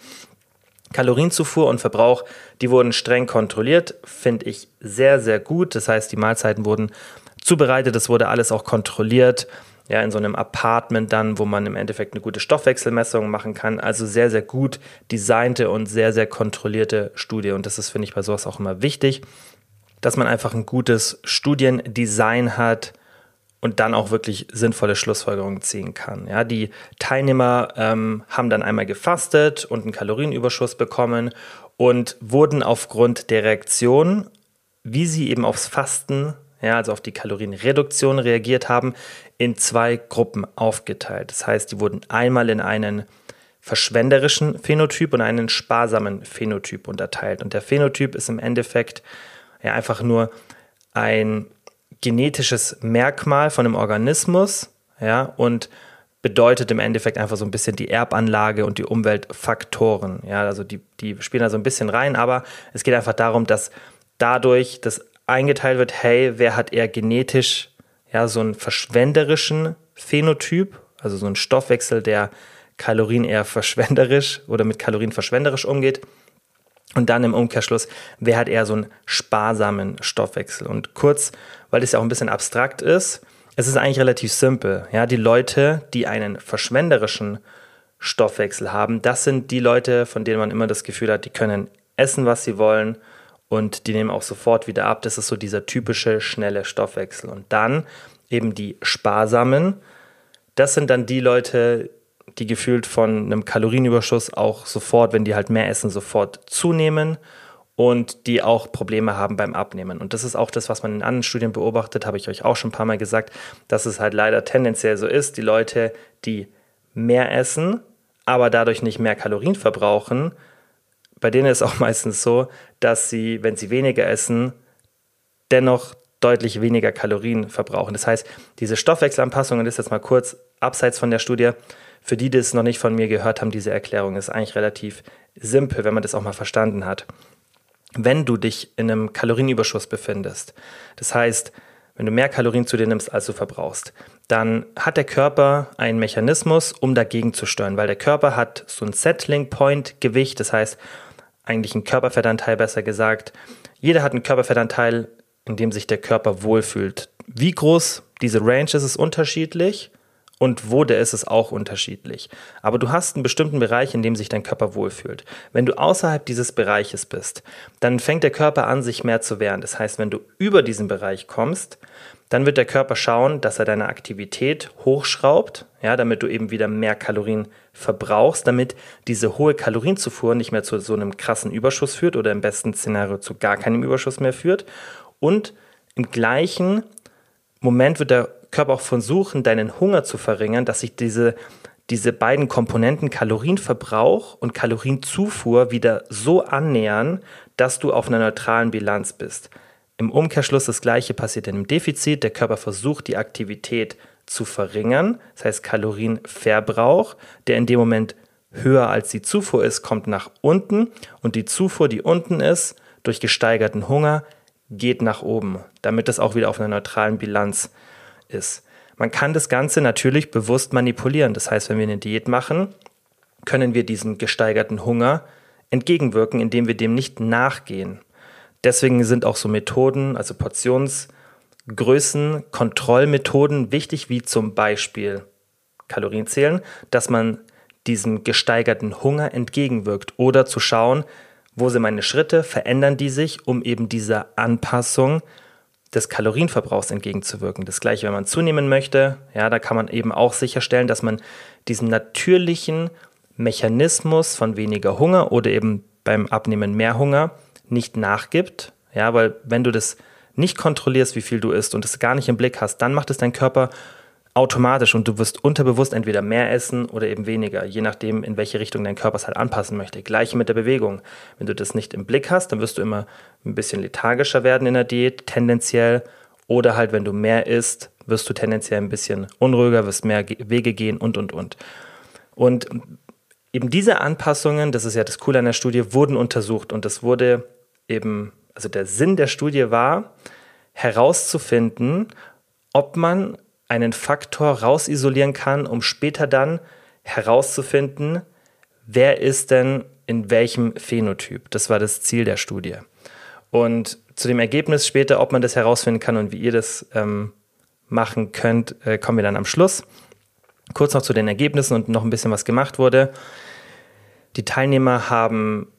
Kalorienzufuhr und Verbrauch, die wurden streng kontrolliert, finde ich sehr, sehr gut. Das heißt, die Mahlzeiten wurden zubereitet, es wurde alles auch kontrolliert. Ja, in so einem Apartment dann, wo man im Endeffekt eine gute Stoffwechselmessung machen kann. Also sehr, sehr gut designte und sehr, sehr kontrollierte Studie. Und das ist, finde ich, bei sowas auch immer wichtig, dass man einfach ein gutes Studiendesign hat, und dann auch wirklich sinnvolle Schlussfolgerungen ziehen kann. Ja, die Teilnehmer ähm, haben dann einmal gefastet und einen Kalorienüberschuss bekommen und wurden aufgrund der Reaktion, wie sie eben aufs Fasten, ja, also auf die Kalorienreduktion reagiert haben, in zwei Gruppen aufgeteilt. Das heißt, die wurden einmal in einen verschwenderischen Phänotyp und einen sparsamen Phänotyp unterteilt. Und der Phänotyp ist im Endeffekt ja einfach nur ein genetisches Merkmal von einem Organismus, ja, und bedeutet im Endeffekt einfach so ein bisschen die Erbanlage und die Umweltfaktoren. Ja, also die, die spielen da so ein bisschen rein, aber es geht einfach darum, dass dadurch das eingeteilt wird, hey, wer hat eher genetisch ja, so einen verschwenderischen Phänotyp, also so einen Stoffwechsel, der Kalorien eher verschwenderisch oder mit Kalorien verschwenderisch umgeht und dann im Umkehrschluss, wer hat eher so einen sparsamen Stoffwechsel? Und kurz, weil das ja auch ein bisschen abstrakt ist, es ist eigentlich relativ simpel. Ja, die Leute, die einen verschwenderischen Stoffwechsel haben, das sind die Leute, von denen man immer das Gefühl hat, die können essen, was sie wollen und die nehmen auch sofort wieder ab. Das ist so dieser typische schnelle Stoffwechsel. Und dann eben die sparsamen, das sind dann die Leute, die gefühlt von einem Kalorienüberschuss auch sofort, wenn die halt mehr essen, sofort zunehmen und die auch Probleme haben beim Abnehmen. Und das ist auch das, was man in anderen Studien beobachtet, habe ich euch auch schon ein paar Mal gesagt, dass es halt leider tendenziell so ist, die Leute, die mehr essen, aber dadurch nicht mehr Kalorien verbrauchen, bei denen ist auch meistens so, dass sie, wenn sie weniger essen, dennoch deutlich weniger Kalorien verbrauchen. Das heißt, diese Stoffwechselanpassungen, das ist jetzt mal kurz abseits von der Studie, für die, die es noch nicht von mir gehört haben, diese Erklärung ist eigentlich relativ simpel, wenn man das auch mal verstanden hat. Wenn du dich in einem Kalorienüberschuss befindest, das heißt, wenn du mehr Kalorien zu dir nimmst, als du verbrauchst, dann hat der Körper einen Mechanismus, um dagegen zu steuern, weil der Körper hat so ein Settling Point Gewicht, das heißt eigentlich ein Körperfettanteil besser gesagt. Jeder hat einen Körperfettanteil, in dem sich der Körper wohlfühlt. Wie groß diese Range ist, ist unterschiedlich und wo der ist, ist auch unterschiedlich. Aber du hast einen bestimmten Bereich, in dem sich dein Körper wohlfühlt. Wenn du außerhalb dieses Bereiches bist, dann fängt der Körper an, sich mehr zu wehren. Das heißt, wenn du über diesen Bereich kommst, dann wird der Körper schauen, dass er deine Aktivität hochschraubt, ja, damit du eben wieder mehr Kalorien verbrauchst, damit diese hohe Kalorienzufuhr nicht mehr zu so einem krassen Überschuss führt oder im besten Szenario zu gar keinem Überschuss mehr führt. Und im gleichen Moment wird der Körper auch versuchen, deinen Hunger zu verringern, dass sich diese, diese beiden Komponenten Kalorienverbrauch und Kalorienzufuhr wieder so annähern, dass du auf einer neutralen Bilanz bist. Im Umkehrschluss das gleiche passiert in einem Defizit. Der Körper versucht die Aktivität zu verringern, das heißt Kalorienverbrauch, der in dem Moment höher als die Zufuhr ist, kommt nach unten und die Zufuhr, die unten ist, durch gesteigerten Hunger, geht nach oben, damit es auch wieder auf einer neutralen Bilanz ist. Man kann das Ganze natürlich bewusst manipulieren. Das heißt, wenn wir eine Diät machen, können wir diesem gesteigerten Hunger entgegenwirken, indem wir dem nicht nachgehen. Deswegen sind auch so Methoden, also Portionsgrößen, Kontrollmethoden wichtig, wie zum Beispiel Kalorienzählen, dass man diesem gesteigerten Hunger entgegenwirkt oder zu schauen, wo sind meine Schritte, verändern die sich, um eben dieser Anpassung des Kalorienverbrauchs entgegenzuwirken. Das gleiche, wenn man zunehmen möchte, ja, da kann man eben auch sicherstellen, dass man diesen natürlichen Mechanismus von weniger Hunger oder eben beim Abnehmen mehr Hunger nicht nachgibt, ja, weil wenn du das nicht kontrollierst, wie viel du isst und es gar nicht im Blick hast, dann macht es dein Körper automatisch und du wirst unterbewusst entweder mehr essen oder eben weniger, je nachdem, in welche Richtung dein Körper es halt anpassen möchte. Gleiche mit der Bewegung. Wenn du das nicht im Blick hast, dann wirst du immer ein bisschen lethargischer werden in der Diät, tendenziell. Oder halt, wenn du mehr isst, wirst du tendenziell ein bisschen unruhiger, wirst mehr Wege gehen und, und, und. Und eben diese Anpassungen, das ist ja das Coole an der Studie, wurden untersucht und das wurde eben, also der Sinn der Studie war, herauszufinden, ob man einen Faktor rausisolieren kann, um später dann herauszufinden, wer ist denn in welchem Phänotyp. Das war das Ziel der Studie. Und zu dem Ergebnis später, ob man das herausfinden kann und wie ihr das ähm, machen könnt, äh, kommen wir dann am Schluss. Kurz noch zu den Ergebnissen und noch ein bisschen was gemacht wurde. Die Teilnehmer haben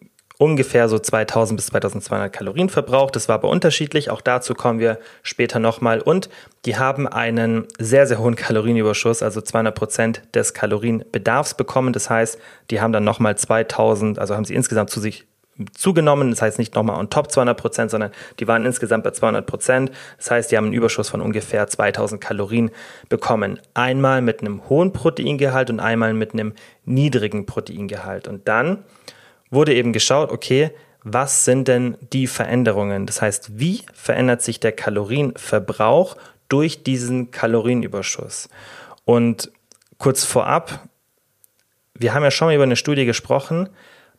ungefähr so 2000 bis 2200 Kalorien verbraucht. Das war aber unterschiedlich. Auch dazu kommen wir später nochmal. Und die haben einen sehr, sehr hohen Kalorienüberschuss, also 200 Prozent des Kalorienbedarfs bekommen. Das heißt, die haben dann nochmal 2000, also haben sie insgesamt zu sich zugenommen. Das heißt nicht nochmal on top 200 Prozent, sondern die waren insgesamt bei 200 Prozent. Das heißt, die haben einen Überschuss von ungefähr 2000 Kalorien bekommen. Einmal mit einem hohen Proteingehalt und einmal mit einem niedrigen Proteingehalt. Und dann wurde eben geschaut, okay, was sind denn die Veränderungen? Das heißt, wie verändert sich der Kalorienverbrauch durch diesen Kalorienüberschuss? Und kurz vorab, wir haben ja schon mal über eine Studie gesprochen,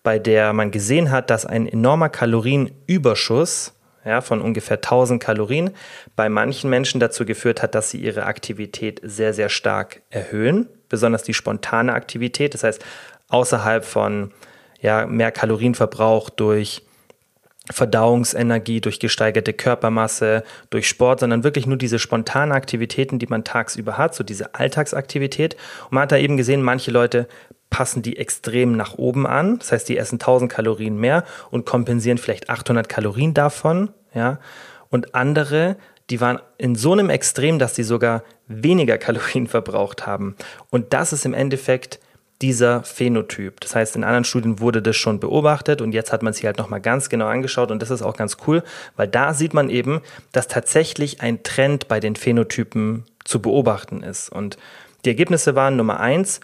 bei der man gesehen hat, dass ein enormer Kalorienüberschuss ja, von ungefähr 1000 Kalorien bei manchen Menschen dazu geführt hat, dass sie ihre Aktivität sehr, sehr stark erhöhen, besonders die spontane Aktivität, das heißt außerhalb von ja, mehr Kalorienverbrauch durch Verdauungsenergie, durch gesteigerte Körpermasse, durch Sport, sondern wirklich nur diese spontanen Aktivitäten, die man tagsüber hat, so diese Alltagsaktivität. Und man hat da eben gesehen, manche Leute passen die extrem nach oben an. Das heißt, die essen 1000 Kalorien mehr und kompensieren vielleicht 800 Kalorien davon, ja. Und andere, die waren in so einem Extrem, dass sie sogar weniger Kalorien verbraucht haben. Und das ist im Endeffekt dieser Phänotyp. Das heißt, in anderen Studien wurde das schon beobachtet und jetzt hat man sich halt nochmal ganz genau angeschaut und das ist auch ganz cool, weil da sieht man eben, dass tatsächlich ein Trend bei den Phänotypen zu beobachten ist. Und die Ergebnisse waren Nummer eins,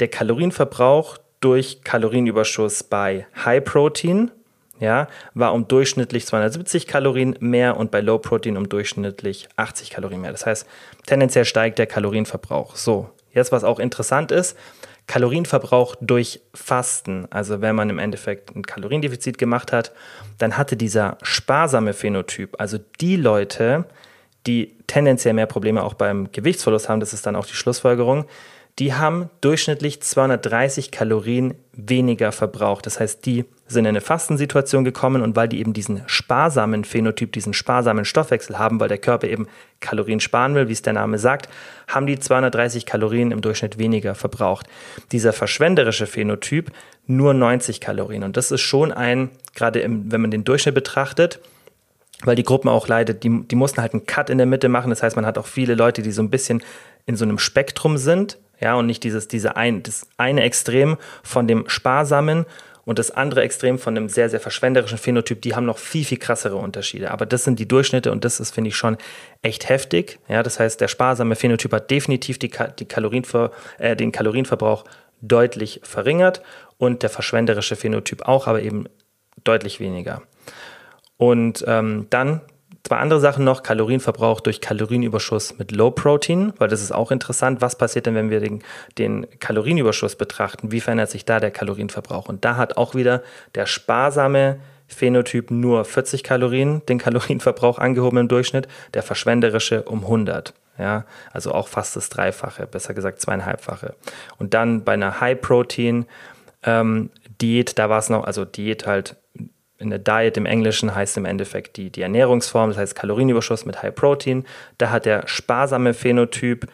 der Kalorienverbrauch durch Kalorienüberschuss bei High Protein, ja, war um durchschnittlich 270 Kalorien mehr und bei Low Protein um durchschnittlich 80 Kalorien mehr. Das heißt, tendenziell steigt der Kalorienverbrauch. So, jetzt was auch interessant ist, Kalorienverbrauch durch Fasten, also wenn man im Endeffekt ein Kaloriendefizit gemacht hat, dann hatte dieser sparsame Phänotyp, also die Leute, die tendenziell mehr Probleme auch beim Gewichtsverlust haben, das ist dann auch die Schlussfolgerung, die haben durchschnittlich 230 Kalorien weniger verbraucht. Das heißt, die sind in eine Fastensituation gekommen und weil die eben diesen sparsamen Phänotyp, diesen sparsamen Stoffwechsel haben, weil der Körper eben Kalorien sparen will, wie es der Name sagt, haben die 230 Kalorien im Durchschnitt weniger verbraucht. Dieser verschwenderische Phänotyp nur 90 Kalorien. Und das ist schon ein, gerade im, wenn man den Durchschnitt betrachtet, weil die Gruppen auch leidet, die, die mussten halt einen Cut in der Mitte machen. Das heißt, man hat auch viele Leute, die so ein bisschen in so einem Spektrum sind, ja, und nicht dieses, diese ein, das eine Extrem von dem sparsamen und das andere Extrem von dem sehr, sehr verschwenderischen Phänotyp, die haben noch viel, viel krassere Unterschiede. Aber das sind die Durchschnitte und das ist, finde ich, schon echt heftig. Ja, das heißt, der sparsame Phänotyp hat definitiv die, die Kalorienver, äh, den Kalorienverbrauch deutlich verringert und der verschwenderische Phänotyp auch, aber eben deutlich weniger. Und ähm, dann Zwei andere Sachen noch, Kalorienverbrauch durch Kalorienüberschuss mit Low Protein, weil das ist auch interessant. Was passiert denn, wenn wir den, den Kalorienüberschuss betrachten? Wie verändert sich da der Kalorienverbrauch? Und da hat auch wieder der sparsame Phänotyp nur 40 Kalorien, den Kalorienverbrauch angehoben im Durchschnitt, der verschwenderische um 100. Ja, also auch fast das Dreifache, besser gesagt zweieinhalbfache. Und dann bei einer High Protein ähm, da war es noch, also Diät halt in der Diet im Englischen heißt im Endeffekt die, die Ernährungsform, das heißt Kalorienüberschuss mit High Protein. Da hat der sparsame Phänotyp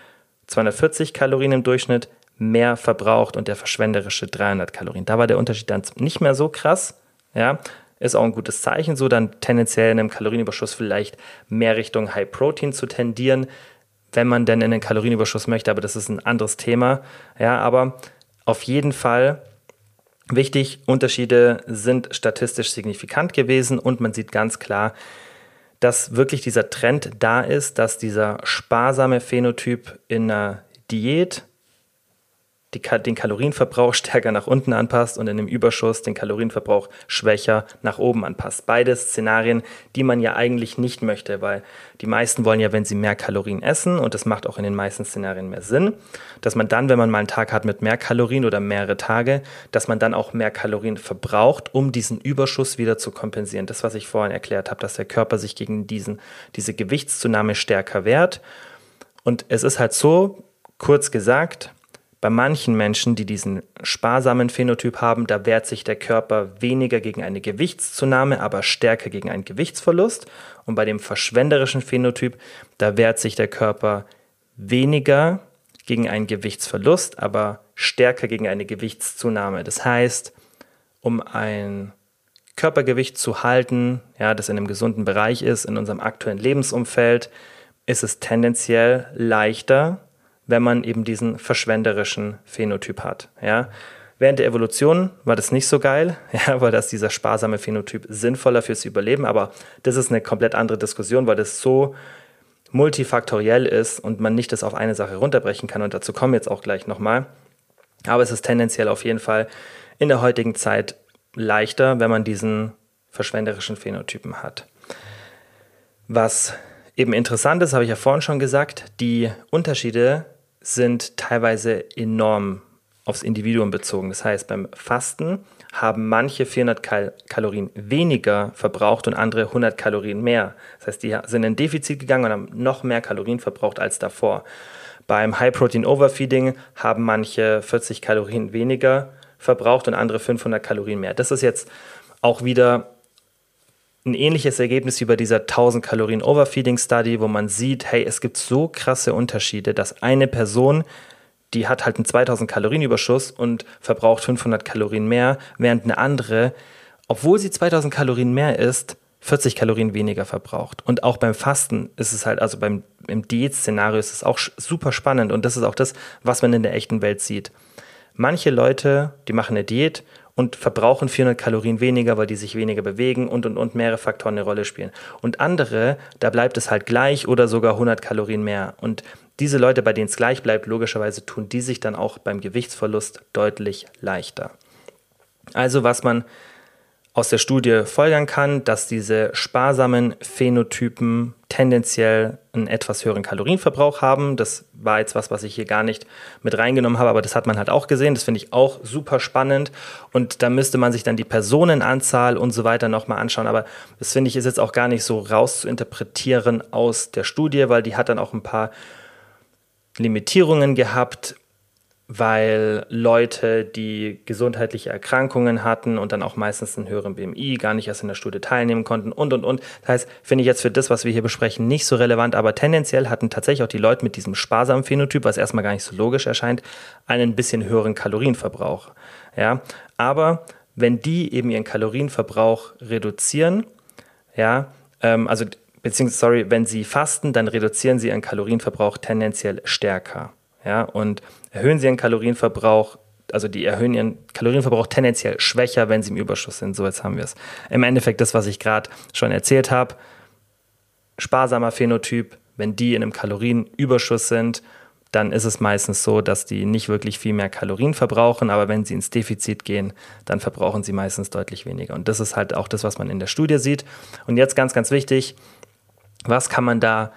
240 Kalorien im Durchschnitt mehr verbraucht und der verschwenderische 300 Kalorien. Da war der Unterschied dann nicht mehr so krass. Ja, ist auch ein gutes Zeichen, so dann tendenziell in einem Kalorienüberschuss vielleicht mehr Richtung High Protein zu tendieren, wenn man denn in den Kalorienüberschuss möchte, aber das ist ein anderes Thema. Ja, aber auf jeden Fall wichtig, Unterschiede sind statistisch signifikant gewesen und man sieht ganz klar, dass wirklich dieser Trend da ist, dass dieser sparsame Phänotyp in einer Diät die, den Kalorienverbrauch stärker nach unten anpasst und in dem Überschuss den Kalorienverbrauch schwächer nach oben anpasst. Beide Szenarien, die man ja eigentlich nicht möchte, weil die meisten wollen ja, wenn sie mehr Kalorien essen, und das macht auch in den meisten Szenarien mehr Sinn, dass man dann, wenn man mal einen Tag hat mit mehr Kalorien oder mehrere Tage, dass man dann auch mehr Kalorien verbraucht, um diesen Überschuss wieder zu kompensieren. Das, was ich vorhin erklärt habe, dass der Körper sich gegen diesen, diese Gewichtszunahme stärker wehrt. Und es ist halt so, kurz gesagt, bei manchen Menschen, die diesen sparsamen Phänotyp haben, da wehrt sich der Körper weniger gegen eine Gewichtszunahme, aber stärker gegen einen Gewichtsverlust. Und bei dem verschwenderischen Phänotyp, da wehrt sich der Körper weniger gegen einen Gewichtsverlust, aber stärker gegen eine Gewichtszunahme. Das heißt, um ein Körpergewicht zu halten, ja, das in einem gesunden Bereich ist, in unserem aktuellen Lebensumfeld, ist es tendenziell leichter, wenn man eben diesen verschwenderischen Phänotyp hat. Ja. Während der Evolution war das nicht so geil, ja, weil das dieser sparsame Phänotyp sinnvoller fürs Überleben, aber das ist eine komplett andere Diskussion, weil das so multifaktoriell ist und man nicht das auf eine Sache runterbrechen kann und dazu kommen wir jetzt auch gleich nochmal. Aber es ist tendenziell auf jeden Fall in der heutigen Zeit leichter, wenn man diesen verschwenderischen Phänotypen hat. Was eben interessant ist, habe ich ja vorhin schon gesagt, die Unterschiede sind teilweise enorm aufs Individuum bezogen. Das heißt, beim Fasten haben manche 400 Kal Kalorien weniger verbraucht und andere 100 Kalorien mehr. Das heißt, die sind in Defizit gegangen und haben noch mehr Kalorien verbraucht als davor. Beim High Protein Overfeeding haben manche 40 Kalorien weniger verbraucht und andere 500 Kalorien mehr. Das ist jetzt auch wieder ein ähnliches Ergebnis wie bei dieser 1000 Kalorien Overfeeding Study, wo man sieht, hey, es gibt so krasse Unterschiede, dass eine Person, die hat halt einen 2000 Kalorien Überschuss und verbraucht 500 Kalorien mehr, während eine andere, obwohl sie 2000 Kalorien mehr isst, 40 Kalorien weniger verbraucht. Und auch beim Fasten ist es halt, also beim im Diät-Szenario ist es auch super spannend und das ist auch das, was man in der echten Welt sieht. Manche Leute, die machen eine Diät und verbrauchen 400 Kalorien weniger, weil die sich weniger bewegen und und und mehrere Faktoren eine Rolle spielen. Und andere, da bleibt es halt gleich oder sogar 100 Kalorien mehr. Und diese Leute, bei denen es gleich bleibt, logischerweise tun die sich dann auch beim Gewichtsverlust deutlich leichter. Also was man aus der Studie folgern kann, dass diese sparsamen Phänotypen tendenziell einen etwas höheren Kalorienverbrauch haben. Das war jetzt was, was ich hier gar nicht mit reingenommen habe, aber das hat man halt auch gesehen. Das finde ich auch super spannend. Und da müsste man sich dann die Personenanzahl und so weiter nochmal anschauen. Aber das finde ich ist jetzt auch gar nicht so rauszuinterpretieren aus der Studie, weil die hat dann auch ein paar Limitierungen gehabt weil Leute, die gesundheitliche Erkrankungen hatten und dann auch meistens einen höheren BMI, gar nicht erst in der Studie teilnehmen konnten und, und, und. Das heißt, finde ich jetzt für das, was wir hier besprechen, nicht so relevant, aber tendenziell hatten tatsächlich auch die Leute mit diesem sparsamen Phänotyp, was erstmal gar nicht so logisch erscheint, einen bisschen höheren Kalorienverbrauch. Ja, aber wenn die eben ihren Kalorienverbrauch reduzieren, ja, ähm, also beziehungsweise, sorry, wenn sie fasten, dann reduzieren sie ihren Kalorienverbrauch tendenziell stärker. Ja, und erhöhen sie ihren Kalorienverbrauch, also die erhöhen ihren Kalorienverbrauch tendenziell schwächer, wenn sie im Überschuss sind. So, jetzt haben wir es. Im Endeffekt das, was ich gerade schon erzählt habe. Sparsamer Phänotyp, wenn die in einem Kalorienüberschuss sind, dann ist es meistens so, dass die nicht wirklich viel mehr Kalorien verbrauchen, aber wenn sie ins Defizit gehen, dann verbrauchen sie meistens deutlich weniger. Und das ist halt auch das, was man in der Studie sieht. Und jetzt ganz, ganz wichtig, was kann man da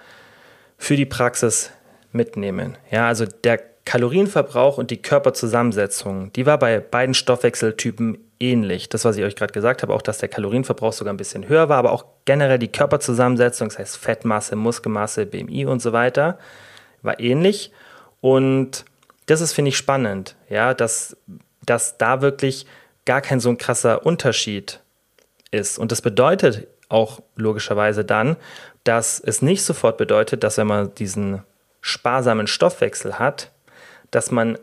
für die Praxis mitnehmen. Ja, also der Kalorienverbrauch und die Körperzusammensetzung, die war bei beiden Stoffwechseltypen ähnlich. Das, was ich euch gerade gesagt habe, auch dass der Kalorienverbrauch sogar ein bisschen höher war, aber auch generell die Körperzusammensetzung, das heißt Fettmasse, Muskelmasse, BMI und so weiter, war ähnlich. Und das ist, finde ich, spannend, ja, dass, dass da wirklich gar kein so ein krasser Unterschied ist. Und das bedeutet auch logischerweise dann, dass es nicht sofort bedeutet, dass wenn man diesen sparsamen Stoffwechsel hat, dass man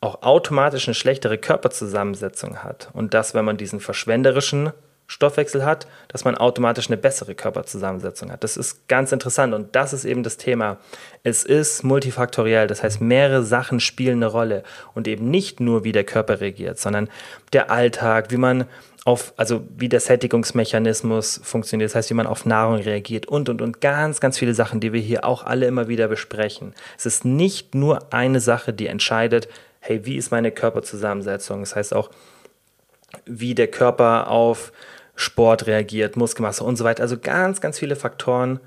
auch automatisch eine schlechtere Körperzusammensetzung hat und dass, wenn man diesen verschwenderischen Stoffwechsel hat, dass man automatisch eine bessere Körperzusammensetzung hat. Das ist ganz interessant und das ist eben das Thema. Es ist multifaktoriell, das heißt, mehrere Sachen spielen eine Rolle und eben nicht nur, wie der Körper reagiert, sondern der Alltag, wie man auf, also wie der Sättigungsmechanismus funktioniert, das heißt, wie man auf Nahrung reagiert und und und ganz, ganz viele Sachen, die wir hier auch alle immer wieder besprechen. Es ist nicht nur eine Sache, die entscheidet, hey, wie ist meine Körperzusammensetzung? Das heißt auch, wie der Körper auf Sport reagiert, Muskelmasse und so weiter. Also ganz, ganz viele Faktoren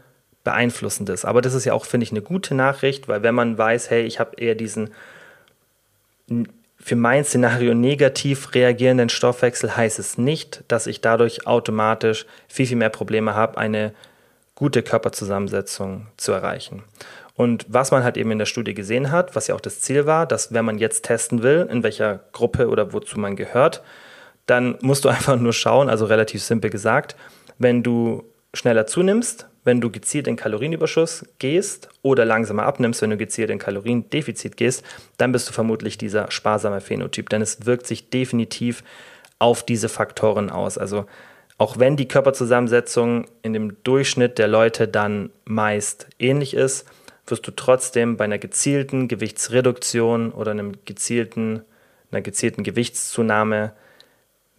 beeinflussen das. Aber das ist ja auch, finde ich, eine gute Nachricht, weil wenn man weiß, hey, ich habe eher diesen für mein Szenario negativ reagierenden Stoffwechsel, heißt es nicht, dass ich dadurch automatisch viel, viel mehr Probleme habe, eine gute Körperzusammensetzung zu erreichen. Und was man halt eben in der Studie gesehen hat, was ja auch das Ziel war, dass wenn man jetzt testen will, in welcher Gruppe oder wozu man gehört, dann musst du einfach nur schauen, also relativ simpel gesagt, wenn du schneller zunimmst, wenn du gezielt in Kalorienüberschuss gehst oder langsamer abnimmst, wenn du gezielt in Kaloriendefizit gehst, dann bist du vermutlich dieser sparsame Phänotyp, denn es wirkt sich definitiv auf diese Faktoren aus. Also auch wenn die Körperzusammensetzung in dem Durchschnitt der Leute dann meist ähnlich ist, wirst du trotzdem bei einer gezielten Gewichtsreduktion oder einem gezielten, einer gezielten Gewichtszunahme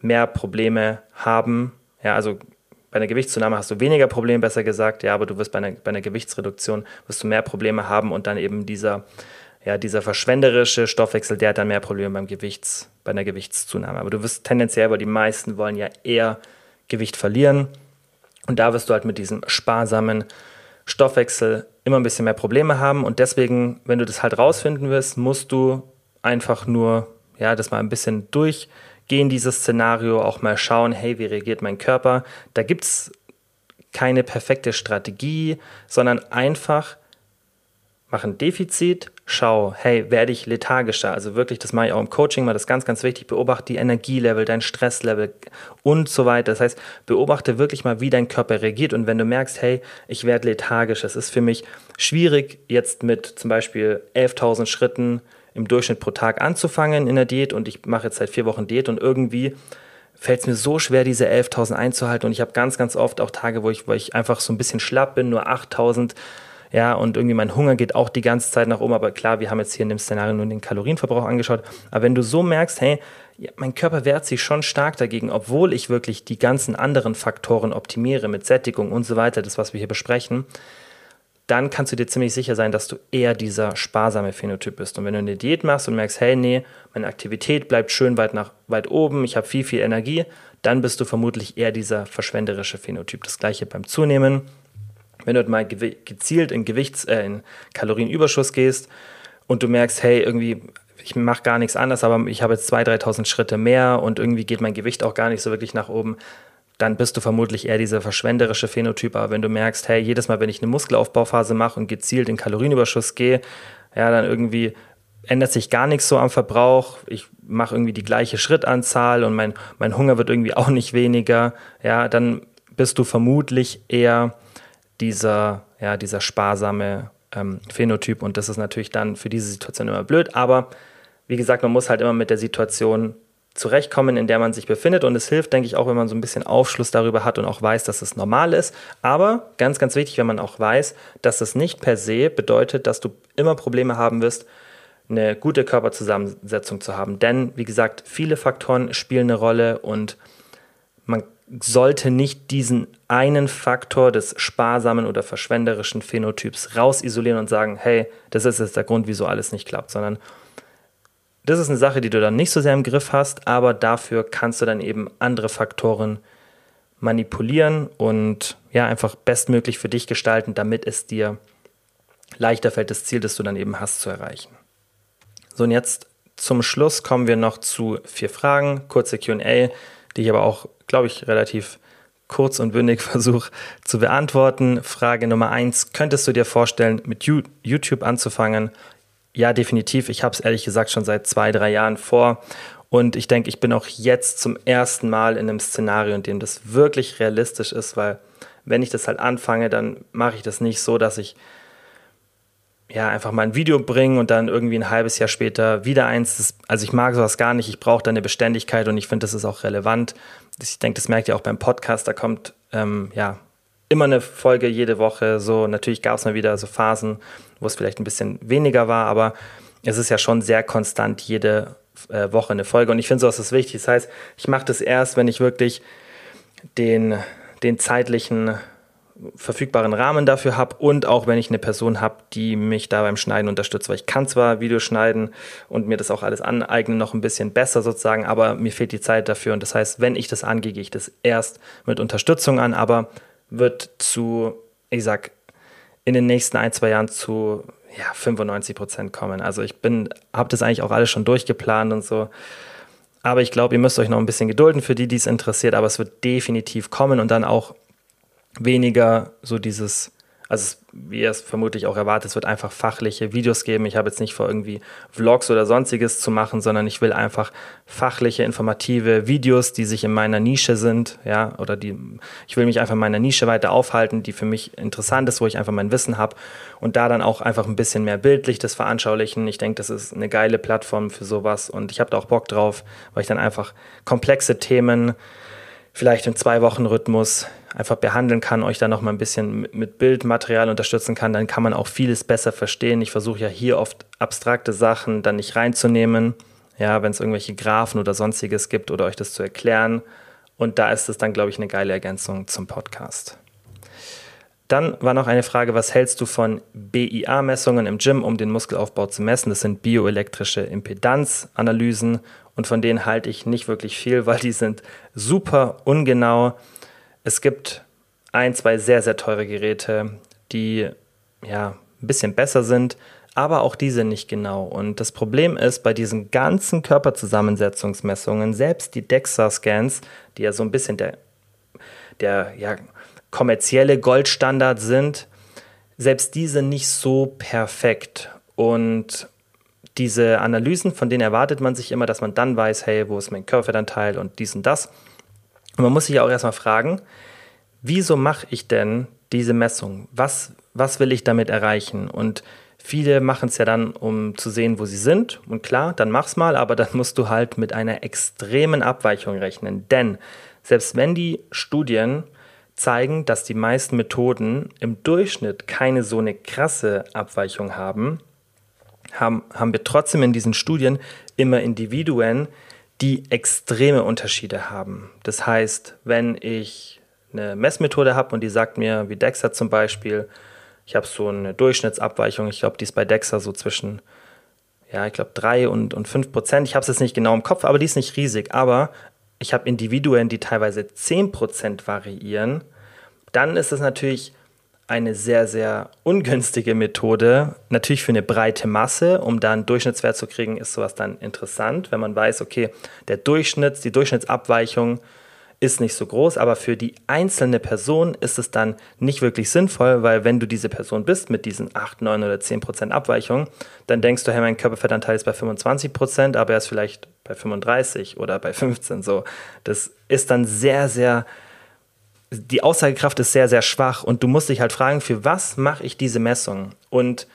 mehr Probleme haben. Ja, also bei einer Gewichtszunahme hast du weniger Probleme, besser gesagt, ja, aber du wirst bei einer, bei einer Gewichtsreduktion wirst du mehr Probleme haben und dann eben dieser, ja, dieser verschwenderische Stoffwechsel, der hat dann mehr Probleme beim Gewichts, bei einer Gewichtszunahme. Aber du wirst tendenziell, weil die meisten wollen ja eher Gewicht verlieren. Und da wirst du halt mit diesem sparsamen Stoffwechsel immer ein bisschen mehr Probleme haben. Und deswegen, wenn du das halt rausfinden wirst, musst du einfach nur, ja, das mal ein bisschen durch gehen dieses Szenario auch mal schauen, hey, wie reagiert mein Körper? Da gibt es keine perfekte Strategie, sondern einfach mach ein Defizit, schau, hey, werde ich lethargischer? Also wirklich, das mache ich auch im Coaching mal, das ist ganz, ganz wichtig, beobachte die Energielevel, dein Stresslevel und so weiter. Das heißt, beobachte wirklich mal, wie dein Körper reagiert und wenn du merkst, hey, ich werde lethargisch, es ist für mich schwierig, jetzt mit zum Beispiel 11.000 Schritten im Durchschnitt pro Tag anzufangen in der Diät und ich mache jetzt seit vier Wochen Diät und irgendwie fällt es mir so schwer, diese 11.000 einzuhalten und ich habe ganz, ganz oft auch Tage, wo ich, wo ich einfach so ein bisschen schlapp bin, nur 8.000 ja, und irgendwie mein Hunger geht auch die ganze Zeit nach oben, aber klar, wir haben jetzt hier in dem Szenario nur den Kalorienverbrauch angeschaut, aber wenn du so merkst, hey, ja, mein Körper wehrt sich schon stark dagegen, obwohl ich wirklich die ganzen anderen Faktoren optimiere mit Sättigung und so weiter, das, was wir hier besprechen, dann kannst du dir ziemlich sicher sein, dass du eher dieser sparsame Phänotyp bist. Und wenn du eine Diät machst und merkst, hey, nee, meine Aktivität bleibt schön weit nach weit oben, ich habe viel, viel Energie, dann bist du vermutlich eher dieser verschwenderische Phänotyp. Das gleiche beim Zunehmen. Wenn du mal gezielt in Gewichts-, äh, in Kalorienüberschuss gehst und du merkst, hey, irgendwie, ich mache gar nichts anderes, aber ich habe jetzt 2.000, 3.000 Schritte mehr und irgendwie geht mein Gewicht auch gar nicht so wirklich nach oben, dann bist du vermutlich eher dieser verschwenderische Phänotyp. Aber wenn du merkst, hey, jedes Mal, wenn ich eine Muskelaufbauphase mache und gezielt in Kalorienüberschuss gehe, ja, dann irgendwie ändert sich gar nichts so am Verbrauch. Ich mache irgendwie die gleiche Schrittanzahl und mein, mein Hunger wird irgendwie auch nicht weniger. Ja, dann bist du vermutlich eher dieser, ja, dieser sparsame ähm, Phänotyp. Und das ist natürlich dann für diese Situation immer blöd. Aber wie gesagt, man muss halt immer mit der Situation zurechtkommen, in der man sich befindet. Und es hilft, denke ich, auch, wenn man so ein bisschen Aufschluss darüber hat und auch weiß, dass es normal ist. Aber ganz, ganz wichtig, wenn man auch weiß, dass es nicht per se bedeutet, dass du immer Probleme haben wirst, eine gute Körperzusammensetzung zu haben. Denn, wie gesagt, viele Faktoren spielen eine Rolle und man sollte nicht diesen einen Faktor des sparsamen oder verschwenderischen Phänotyps rausisolieren und sagen, hey, das ist jetzt der Grund, wieso alles nicht klappt, sondern das ist eine Sache, die du dann nicht so sehr im Griff hast, aber dafür kannst du dann eben andere Faktoren manipulieren und ja, einfach bestmöglich für dich gestalten, damit es dir leichter fällt, das Ziel, das du dann eben hast, zu erreichen. So, und jetzt zum Schluss kommen wir noch zu vier Fragen, kurze QA, die ich aber auch, glaube ich, relativ kurz und bündig versuche zu beantworten. Frage Nummer eins: Könntest du dir vorstellen, mit YouTube anzufangen? Ja, definitiv. Ich habe es ehrlich gesagt schon seit zwei, drei Jahren vor. Und ich denke, ich bin auch jetzt zum ersten Mal in einem Szenario, in dem das wirklich realistisch ist, weil wenn ich das halt anfange, dann mache ich das nicht so, dass ich ja, einfach mal ein Video bringen und dann irgendwie ein halbes Jahr später wieder eins. Das, also ich mag sowas gar nicht. Ich brauche da eine Beständigkeit und ich finde, das ist auch relevant. Ich denke, das merkt ihr auch beim Podcast. Da kommt ähm, ja immer eine Folge jede Woche. So natürlich gab es mal wieder so Phasen, wo es vielleicht ein bisschen weniger war, aber es ist ja schon sehr konstant jede äh, Woche eine Folge. Und ich finde, sowas ist wichtig. Das heißt, ich mache das erst, wenn ich wirklich den, den zeitlichen verfügbaren Rahmen dafür habe und auch wenn ich eine Person habe, die mich da beim Schneiden unterstützt, weil ich kann zwar Videos schneiden und mir das auch alles aneignen, noch ein bisschen besser sozusagen, aber mir fehlt die Zeit dafür und das heißt, wenn ich das angehe, gehe ich das erst mit Unterstützung an, aber wird zu, ich sag, in den nächsten ein, zwei Jahren zu ja, 95 Prozent kommen. Also ich bin, habe das eigentlich auch alles schon durchgeplant und so. Aber ich glaube, ihr müsst euch noch ein bisschen gedulden für die, die es interessiert, aber es wird definitiv kommen und dann auch weniger so dieses, also wie ihr es vermutlich auch erwartet, es wird einfach fachliche Videos geben. Ich habe jetzt nicht vor, irgendwie Vlogs oder sonstiges zu machen, sondern ich will einfach fachliche, informative Videos, die sich in meiner Nische sind, ja, oder die, ich will mich einfach in meiner Nische weiter aufhalten, die für mich interessant ist, wo ich einfach mein Wissen habe und da dann auch einfach ein bisschen mehr bildlich das veranschaulichen. Ich denke, das ist eine geile Plattform für sowas und ich habe da auch Bock drauf, weil ich dann einfach komplexe Themen vielleicht im zwei Wochen Rhythmus einfach behandeln kann, euch dann noch mal ein bisschen mit Bildmaterial unterstützen kann, dann kann man auch vieles besser verstehen. Ich versuche ja hier oft abstrakte Sachen dann nicht reinzunehmen, ja, wenn es irgendwelche Graphen oder sonstiges gibt oder euch das zu erklären. Und da ist es dann, glaube ich, eine geile Ergänzung zum Podcast. Dann war noch eine Frage, was hältst du von BIA-Messungen im Gym, um den Muskelaufbau zu messen? Das sind bioelektrische Impedanzanalysen und von denen halte ich nicht wirklich viel, weil die sind super ungenau es gibt ein, zwei sehr, sehr teure Geräte, die ja ein bisschen besser sind, aber auch diese nicht genau. Und das Problem ist, bei diesen ganzen Körperzusammensetzungsmessungen, selbst die DEXA-Scans, die ja so ein bisschen der, der ja, kommerzielle Goldstandard sind, selbst diese nicht so perfekt. Und diese Analysen, von denen erwartet man sich immer, dass man dann weiß, hey, wo ist mein Körperfettanteil und dies und das. Und man muss sich auch erstmal fragen, wieso mache ich denn diese Messung? Was, was will ich damit erreichen? Und viele machen es ja dann, um zu sehen, wo sie sind. Und klar, dann mach's mal, aber dann musst du halt mit einer extremen Abweichung rechnen. Denn selbst wenn die Studien zeigen, dass die meisten Methoden im Durchschnitt keine so eine krasse Abweichung haben, haben, haben wir trotzdem in diesen Studien immer Individuen, die extreme Unterschiede haben. Das heißt, wenn ich eine Messmethode habe und die sagt mir, wie DEXA zum Beispiel, ich habe so eine Durchschnittsabweichung, ich glaube, die ist bei DEXA so zwischen, ja, ich glaube, 3 und, und 5 Prozent. Ich habe es jetzt nicht genau im Kopf, aber die ist nicht riesig. Aber ich habe Individuen, die teilweise 10 Prozent variieren. Dann ist es natürlich eine sehr, sehr ungünstige Methode. Natürlich für eine breite Masse, um da einen Durchschnittswert zu kriegen, ist sowas dann interessant, wenn man weiß, okay, der Durchschnitts, die Durchschnittsabweichung ist nicht so groß, aber für die einzelne Person ist es dann nicht wirklich sinnvoll, weil wenn du diese Person bist mit diesen 8, 9 oder 10 Prozent Abweichung, dann denkst du, hey, mein Körperfettanteil ist bei 25 Prozent, aber er ist vielleicht bei 35 oder bei 15 so. Das ist dann sehr, sehr die Aussagekraft ist sehr, sehr schwach und du musst dich halt fragen, für was mache ich diese Messung? Und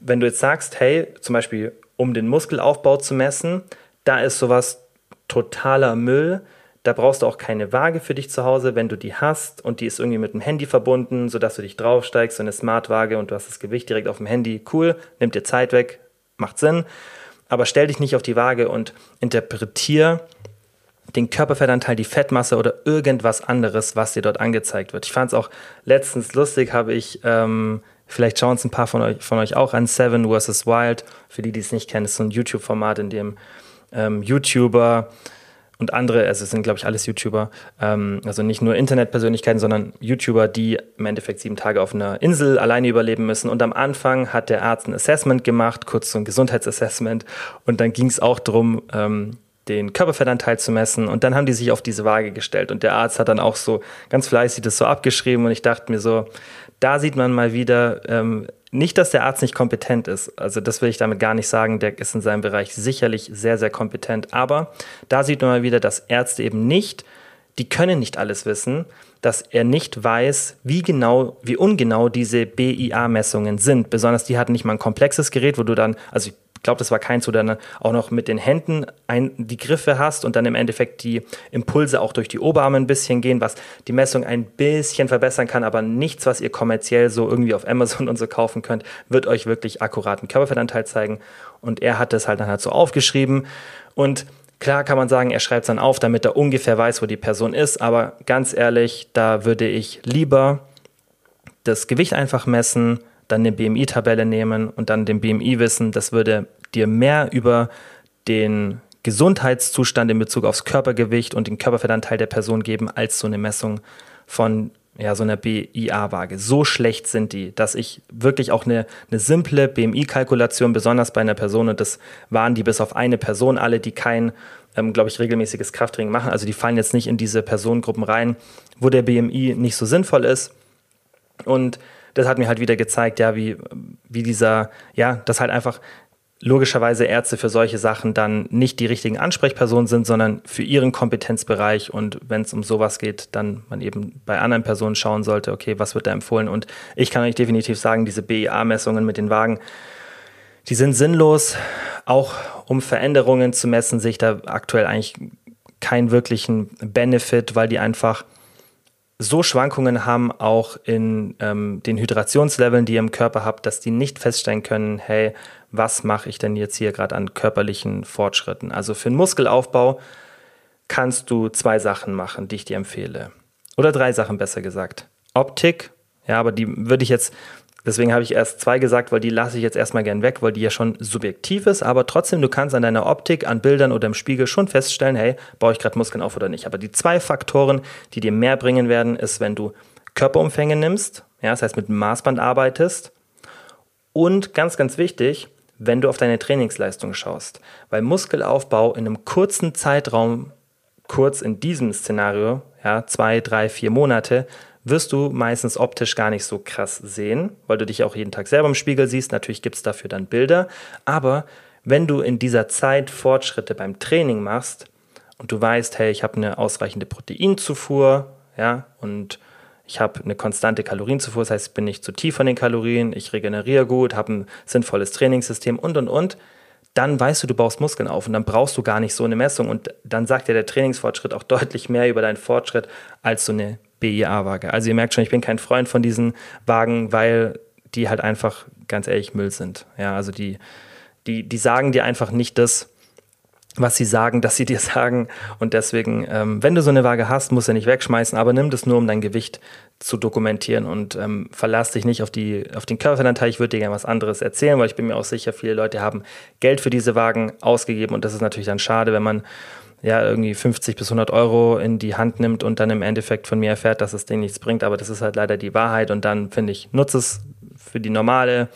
wenn du jetzt sagst, hey, zum Beispiel, um den Muskelaufbau zu messen, da ist sowas totaler Müll. Da brauchst du auch keine Waage für dich zu Hause, wenn du die hast und die ist irgendwie mit dem Handy verbunden, sodass du dich draufsteigst, so eine Smartwaage und du hast das Gewicht direkt auf dem Handy. Cool, nimmt dir Zeit weg, macht Sinn. Aber stell dich nicht auf die Waage und interpretier den Körperfettanteil, die Fettmasse oder irgendwas anderes, was dir dort angezeigt wird. Ich fand es auch letztens lustig, habe ich, ähm, vielleicht schauen es ein paar von euch, von euch auch an, Seven vs. Wild. Für die, die es nicht kennen, ist so ein YouTube-Format, in dem ähm, YouTuber und andere, also es sind glaube ich alles YouTuber, ähm, also nicht nur Internetpersönlichkeiten, sondern YouTuber, die im Endeffekt sieben Tage auf einer Insel alleine überleben müssen. Und am Anfang hat der Arzt ein Assessment gemacht, kurz so ein Gesundheitsassessment. Und dann ging es auch darum, ähm, den Körperfettanteil zu messen. Und dann haben die sich auf diese Waage gestellt. Und der Arzt hat dann auch so ganz fleißig das so abgeschrieben. Und ich dachte mir so, da sieht man mal wieder, ähm, nicht, dass der Arzt nicht kompetent ist. Also das will ich damit gar nicht sagen. Der ist in seinem Bereich sicherlich sehr, sehr kompetent. Aber da sieht man mal wieder, dass Ärzte eben nicht die können nicht alles wissen, dass er nicht weiß, wie genau, wie ungenau diese BIA-Messungen sind. Besonders die hatten nicht mal ein komplexes Gerät, wo du dann, also ich glaube, das war keins, wo du dann auch noch mit den Händen ein, die Griffe hast und dann im Endeffekt die Impulse auch durch die Oberarme ein bisschen gehen, was die Messung ein bisschen verbessern kann, aber nichts, was ihr kommerziell so irgendwie auf Amazon und so kaufen könnt, wird euch wirklich akkuraten Körperfettanteil zeigen. Und er hat das halt dann halt so aufgeschrieben und Klar kann man sagen, er schreibt es dann auf, damit er ungefähr weiß, wo die Person ist, aber ganz ehrlich, da würde ich lieber das Gewicht einfach messen, dann eine BMI-Tabelle nehmen und dann den BMI wissen. Das würde dir mehr über den Gesundheitszustand in Bezug aufs Körpergewicht und den Körperfettanteil der Person geben, als so eine Messung von ja, so einer BIA-Waage. So schlecht sind die, dass ich wirklich auch eine, eine simple BMI-Kalkulation, besonders bei einer Person, und das waren die bis auf eine Person alle, die kein, ähm, glaube ich, regelmäßiges Krafttraining machen, also die fallen jetzt nicht in diese Personengruppen rein, wo der BMI nicht so sinnvoll ist. Und das hat mir halt wieder gezeigt, ja, wie, wie dieser, ja, das halt einfach logischerweise Ärzte für solche Sachen dann nicht die richtigen Ansprechpersonen sind, sondern für ihren Kompetenzbereich. Und wenn es um sowas geht, dann man eben bei anderen Personen schauen sollte, okay, was wird da empfohlen? Und ich kann euch definitiv sagen, diese BIA-Messungen mit den Wagen, die sind sinnlos, auch um Veränderungen zu messen, sehe ich da aktuell eigentlich keinen wirklichen Benefit, weil die einfach so Schwankungen haben, auch in ähm, den Hydrationsleveln, die ihr im Körper habt, dass die nicht feststellen können, hey, was mache ich denn jetzt hier gerade an körperlichen Fortschritten? Also für den Muskelaufbau kannst du zwei Sachen machen, die ich dir empfehle. Oder drei Sachen besser gesagt. Optik, ja, aber die würde ich jetzt Deswegen habe ich erst zwei gesagt, weil die lasse ich jetzt erstmal gern weg, weil die ja schon subjektiv ist. Aber trotzdem, du kannst an deiner Optik, an Bildern oder im Spiegel schon feststellen, hey, baue ich gerade Muskeln auf oder nicht. Aber die zwei Faktoren, die dir mehr bringen werden, ist, wenn du Körperumfänge nimmst, ja, das heißt mit dem Maßband arbeitest. Und ganz, ganz wichtig, wenn du auf deine Trainingsleistung schaust. Weil Muskelaufbau in einem kurzen Zeitraum, kurz in diesem Szenario, ja, zwei, drei, vier Monate, wirst du meistens optisch gar nicht so krass sehen, weil du dich auch jeden Tag selber im Spiegel siehst. Natürlich gibt es dafür dann Bilder. Aber wenn du in dieser Zeit Fortschritte beim Training machst und du weißt, hey, ich habe eine ausreichende Proteinzufuhr, ja, und ich habe eine konstante Kalorienzufuhr, das heißt, ich bin nicht zu tief von den Kalorien, ich regeneriere gut, habe ein sinnvolles Trainingssystem und und und, dann weißt du, du baust Muskeln auf und dann brauchst du gar nicht so eine Messung und dann sagt dir der Trainingsfortschritt auch deutlich mehr über deinen Fortschritt als so eine BIA-Waage. Also ihr merkt schon, ich bin kein Freund von diesen Wagen, weil die halt einfach ganz ehrlich Müll sind. Ja, also die, die, die sagen dir einfach nicht das, was sie sagen, dass sie dir sagen. Und deswegen, ähm, wenn du so eine Waage hast, musst du nicht wegschmeißen, aber nimm das nur, um dein Gewicht zu dokumentieren und ähm, verlass dich nicht auf, die, auf den Körperfettanteil. Ich würde dir gerne was anderes erzählen, weil ich bin mir auch sicher, viele Leute haben Geld für diese Wagen ausgegeben und das ist natürlich dann schade, wenn man ja, irgendwie 50 bis 100 Euro in die Hand nimmt und dann im Endeffekt von mir erfährt, dass es denen nichts bringt. Aber das ist halt leider die Wahrheit und dann finde ich, nutze es für die normale,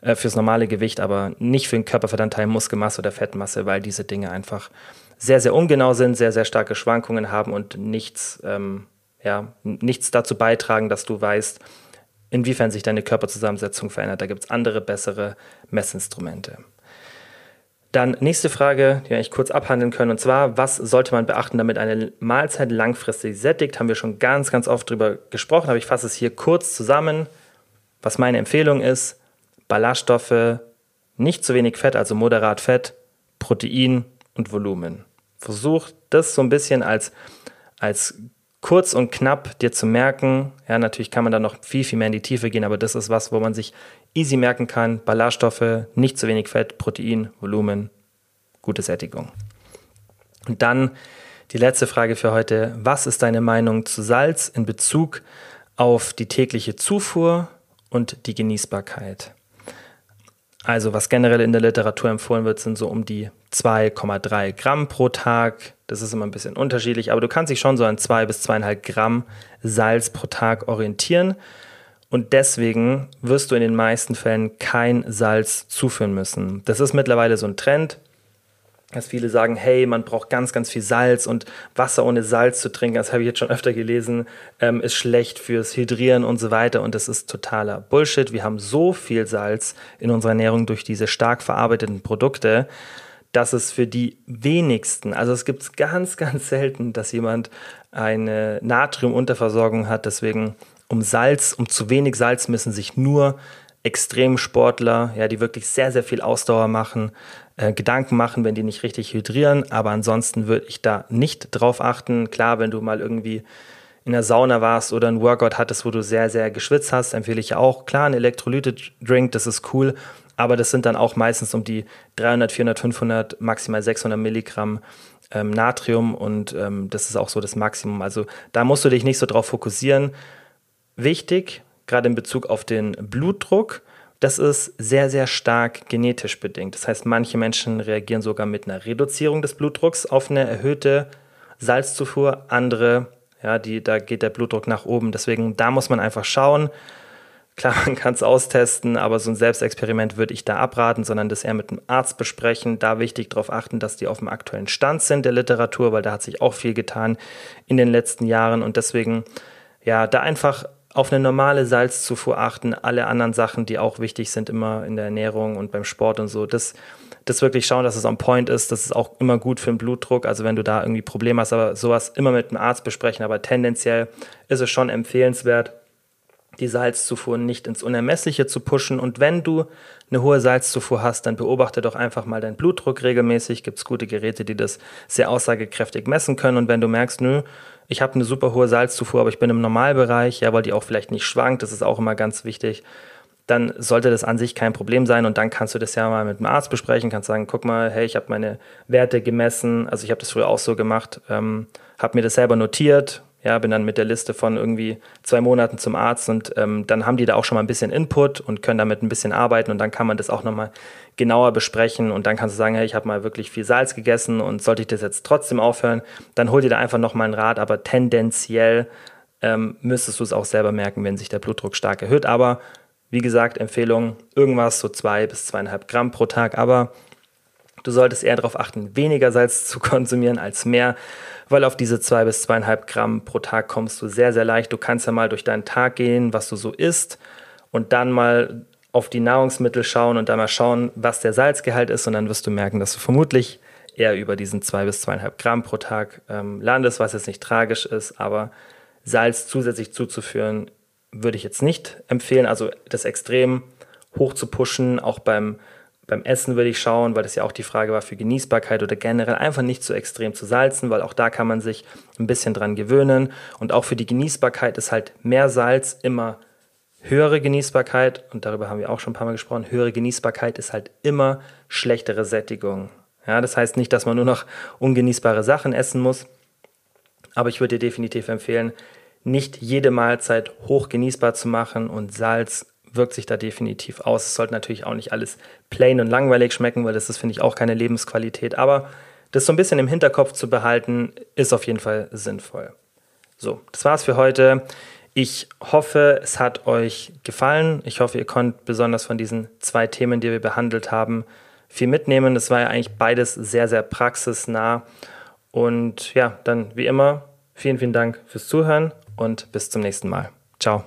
äh, fürs normale Gewicht, aber nicht für den Körperfettanteil, Muskelmasse oder Fettmasse, weil diese Dinge einfach sehr, sehr ungenau sind, sehr, sehr starke Schwankungen haben und nichts, ähm, ja, nichts dazu beitragen, dass du weißt, inwiefern sich deine Körperzusammensetzung verändert. Da gibt es andere, bessere Messinstrumente. Dann nächste Frage, die wir eigentlich kurz abhandeln können, und zwar, was sollte man beachten, damit eine Mahlzeit langfristig sättigt? Haben wir schon ganz, ganz oft drüber gesprochen, aber ich fasse es hier kurz zusammen. Was meine Empfehlung ist, Ballaststoffe, nicht zu wenig Fett, also moderat Fett, Protein und Volumen. Versuch das so ein bisschen als, als kurz und knapp dir zu merken. Ja, natürlich kann man da noch viel, viel mehr in die Tiefe gehen, aber das ist was, wo man sich easy merken kann. Ballaststoffe, nicht zu wenig Fett, Protein, Volumen, gute Sättigung. Und dann die letzte Frage für heute. Was ist deine Meinung zu Salz in Bezug auf die tägliche Zufuhr und die Genießbarkeit? Also was generell in der Literatur empfohlen wird, sind so um die 2,3 Gramm pro Tag. Das ist immer ein bisschen unterschiedlich, aber du kannst dich schon so an 2 bis 2,5 Gramm Salz pro Tag orientieren. Und deswegen wirst du in den meisten Fällen kein Salz zuführen müssen. Das ist mittlerweile so ein Trend dass viele sagen, hey, man braucht ganz, ganz viel Salz und Wasser ohne Salz zu trinken, das habe ich jetzt schon öfter gelesen, ähm, ist schlecht fürs Hydrieren und so weiter und das ist totaler Bullshit. Wir haben so viel Salz in unserer Ernährung durch diese stark verarbeiteten Produkte, dass es für die wenigsten, also es gibt es ganz, ganz selten, dass jemand eine Natriumunterversorgung hat. Deswegen um Salz, um zu wenig Salz müssen sich nur Extremsportler, ja, die wirklich sehr, sehr viel Ausdauer machen, äh, Gedanken machen, wenn die nicht richtig hydrieren. Aber ansonsten würde ich da nicht drauf achten. Klar, wenn du mal irgendwie in der Sauna warst oder ein Workout hattest, wo du sehr, sehr geschwitzt hast, empfehle ich auch. Klar, ein Elektrolyte-Drink, das ist cool, aber das sind dann auch meistens um die 300, 400, 500, maximal 600 Milligramm ähm, Natrium und ähm, das ist auch so das Maximum. Also da musst du dich nicht so drauf fokussieren. Wichtig, gerade in Bezug auf den Blutdruck, das ist sehr, sehr stark genetisch bedingt. Das heißt, manche Menschen reagieren sogar mit einer Reduzierung des Blutdrucks auf eine erhöhte Salzzufuhr, andere, ja, die, da geht der Blutdruck nach oben. Deswegen, da muss man einfach schauen. Klar, man kann es austesten, aber so ein Selbstexperiment würde ich da abraten, sondern das eher mit einem Arzt besprechen. Da wichtig darauf achten, dass die auf dem aktuellen Stand sind der Literatur, weil da hat sich auch viel getan in den letzten Jahren und deswegen, ja, da einfach auf eine normale Salzzufuhr achten, alle anderen Sachen, die auch wichtig sind, immer in der Ernährung und beim Sport und so, das, das wirklich schauen, dass es on point ist, das ist auch immer gut für den Blutdruck, also wenn du da irgendwie Probleme hast, aber sowas immer mit einem Arzt besprechen, aber tendenziell ist es schon empfehlenswert, die Salzzufuhr nicht ins Unermessliche zu pushen. Und wenn du eine hohe Salzzufuhr hast, dann beobachte doch einfach mal deinen Blutdruck regelmäßig. Gibt es gute Geräte, die das sehr aussagekräftig messen können. Und wenn du merkst, nö, ich habe eine super hohe Salzzufuhr, aber ich bin im Normalbereich, ja, weil die auch vielleicht nicht schwankt, das ist auch immer ganz wichtig, dann sollte das an sich kein Problem sein und dann kannst du das ja mal mit dem Arzt besprechen, kannst sagen, guck mal, hey, ich habe meine Werte gemessen, also ich habe das früher auch so gemacht, ähm, habe mir das selber notiert, ja, bin dann mit der Liste von irgendwie zwei Monaten zum Arzt und ähm, dann haben die da auch schon mal ein bisschen Input und können damit ein bisschen arbeiten und dann kann man das auch nochmal genauer besprechen und dann kannst du sagen, hey, ich habe mal wirklich viel Salz gegessen und sollte ich das jetzt trotzdem aufhören, dann hol dir da einfach nochmal einen Rat, aber tendenziell ähm, müsstest du es auch selber merken, wenn sich der Blutdruck stark erhöht. Aber wie gesagt, Empfehlung, irgendwas so zwei bis zweieinhalb Gramm pro Tag, aber du solltest eher darauf achten, weniger Salz zu konsumieren als mehr weil auf diese zwei bis zweieinhalb Gramm pro Tag kommst du sehr, sehr leicht. Du kannst ja mal durch deinen Tag gehen, was du so isst und dann mal auf die Nahrungsmittel schauen und dann mal schauen, was der Salzgehalt ist und dann wirst du merken, dass du vermutlich eher über diesen zwei bis zweieinhalb Gramm pro Tag ähm, landest, was jetzt nicht tragisch ist, aber Salz zusätzlich zuzuführen würde ich jetzt nicht empfehlen. Also das extrem hoch zu pushen, auch beim beim Essen würde ich schauen, weil das ja auch die Frage war für Genießbarkeit oder generell einfach nicht zu extrem zu salzen, weil auch da kann man sich ein bisschen dran gewöhnen. Und auch für die Genießbarkeit ist halt mehr Salz immer höhere Genießbarkeit. Und darüber haben wir auch schon ein paar Mal gesprochen. Höhere Genießbarkeit ist halt immer schlechtere Sättigung. Ja, das heißt nicht, dass man nur noch ungenießbare Sachen essen muss. Aber ich würde dir definitiv empfehlen, nicht jede Mahlzeit hoch genießbar zu machen und Salz wirkt sich da definitiv aus. Es sollte natürlich auch nicht alles plain und langweilig schmecken, weil das ist, finde ich, auch keine Lebensqualität. Aber das so ein bisschen im Hinterkopf zu behalten, ist auf jeden Fall sinnvoll. So, das war's für heute. Ich hoffe, es hat euch gefallen. Ich hoffe, ihr konntet besonders von diesen zwei Themen, die wir behandelt haben, viel mitnehmen. Das war ja eigentlich beides sehr, sehr praxisnah. Und ja, dann wie immer, vielen, vielen Dank fürs Zuhören und bis zum nächsten Mal. Ciao.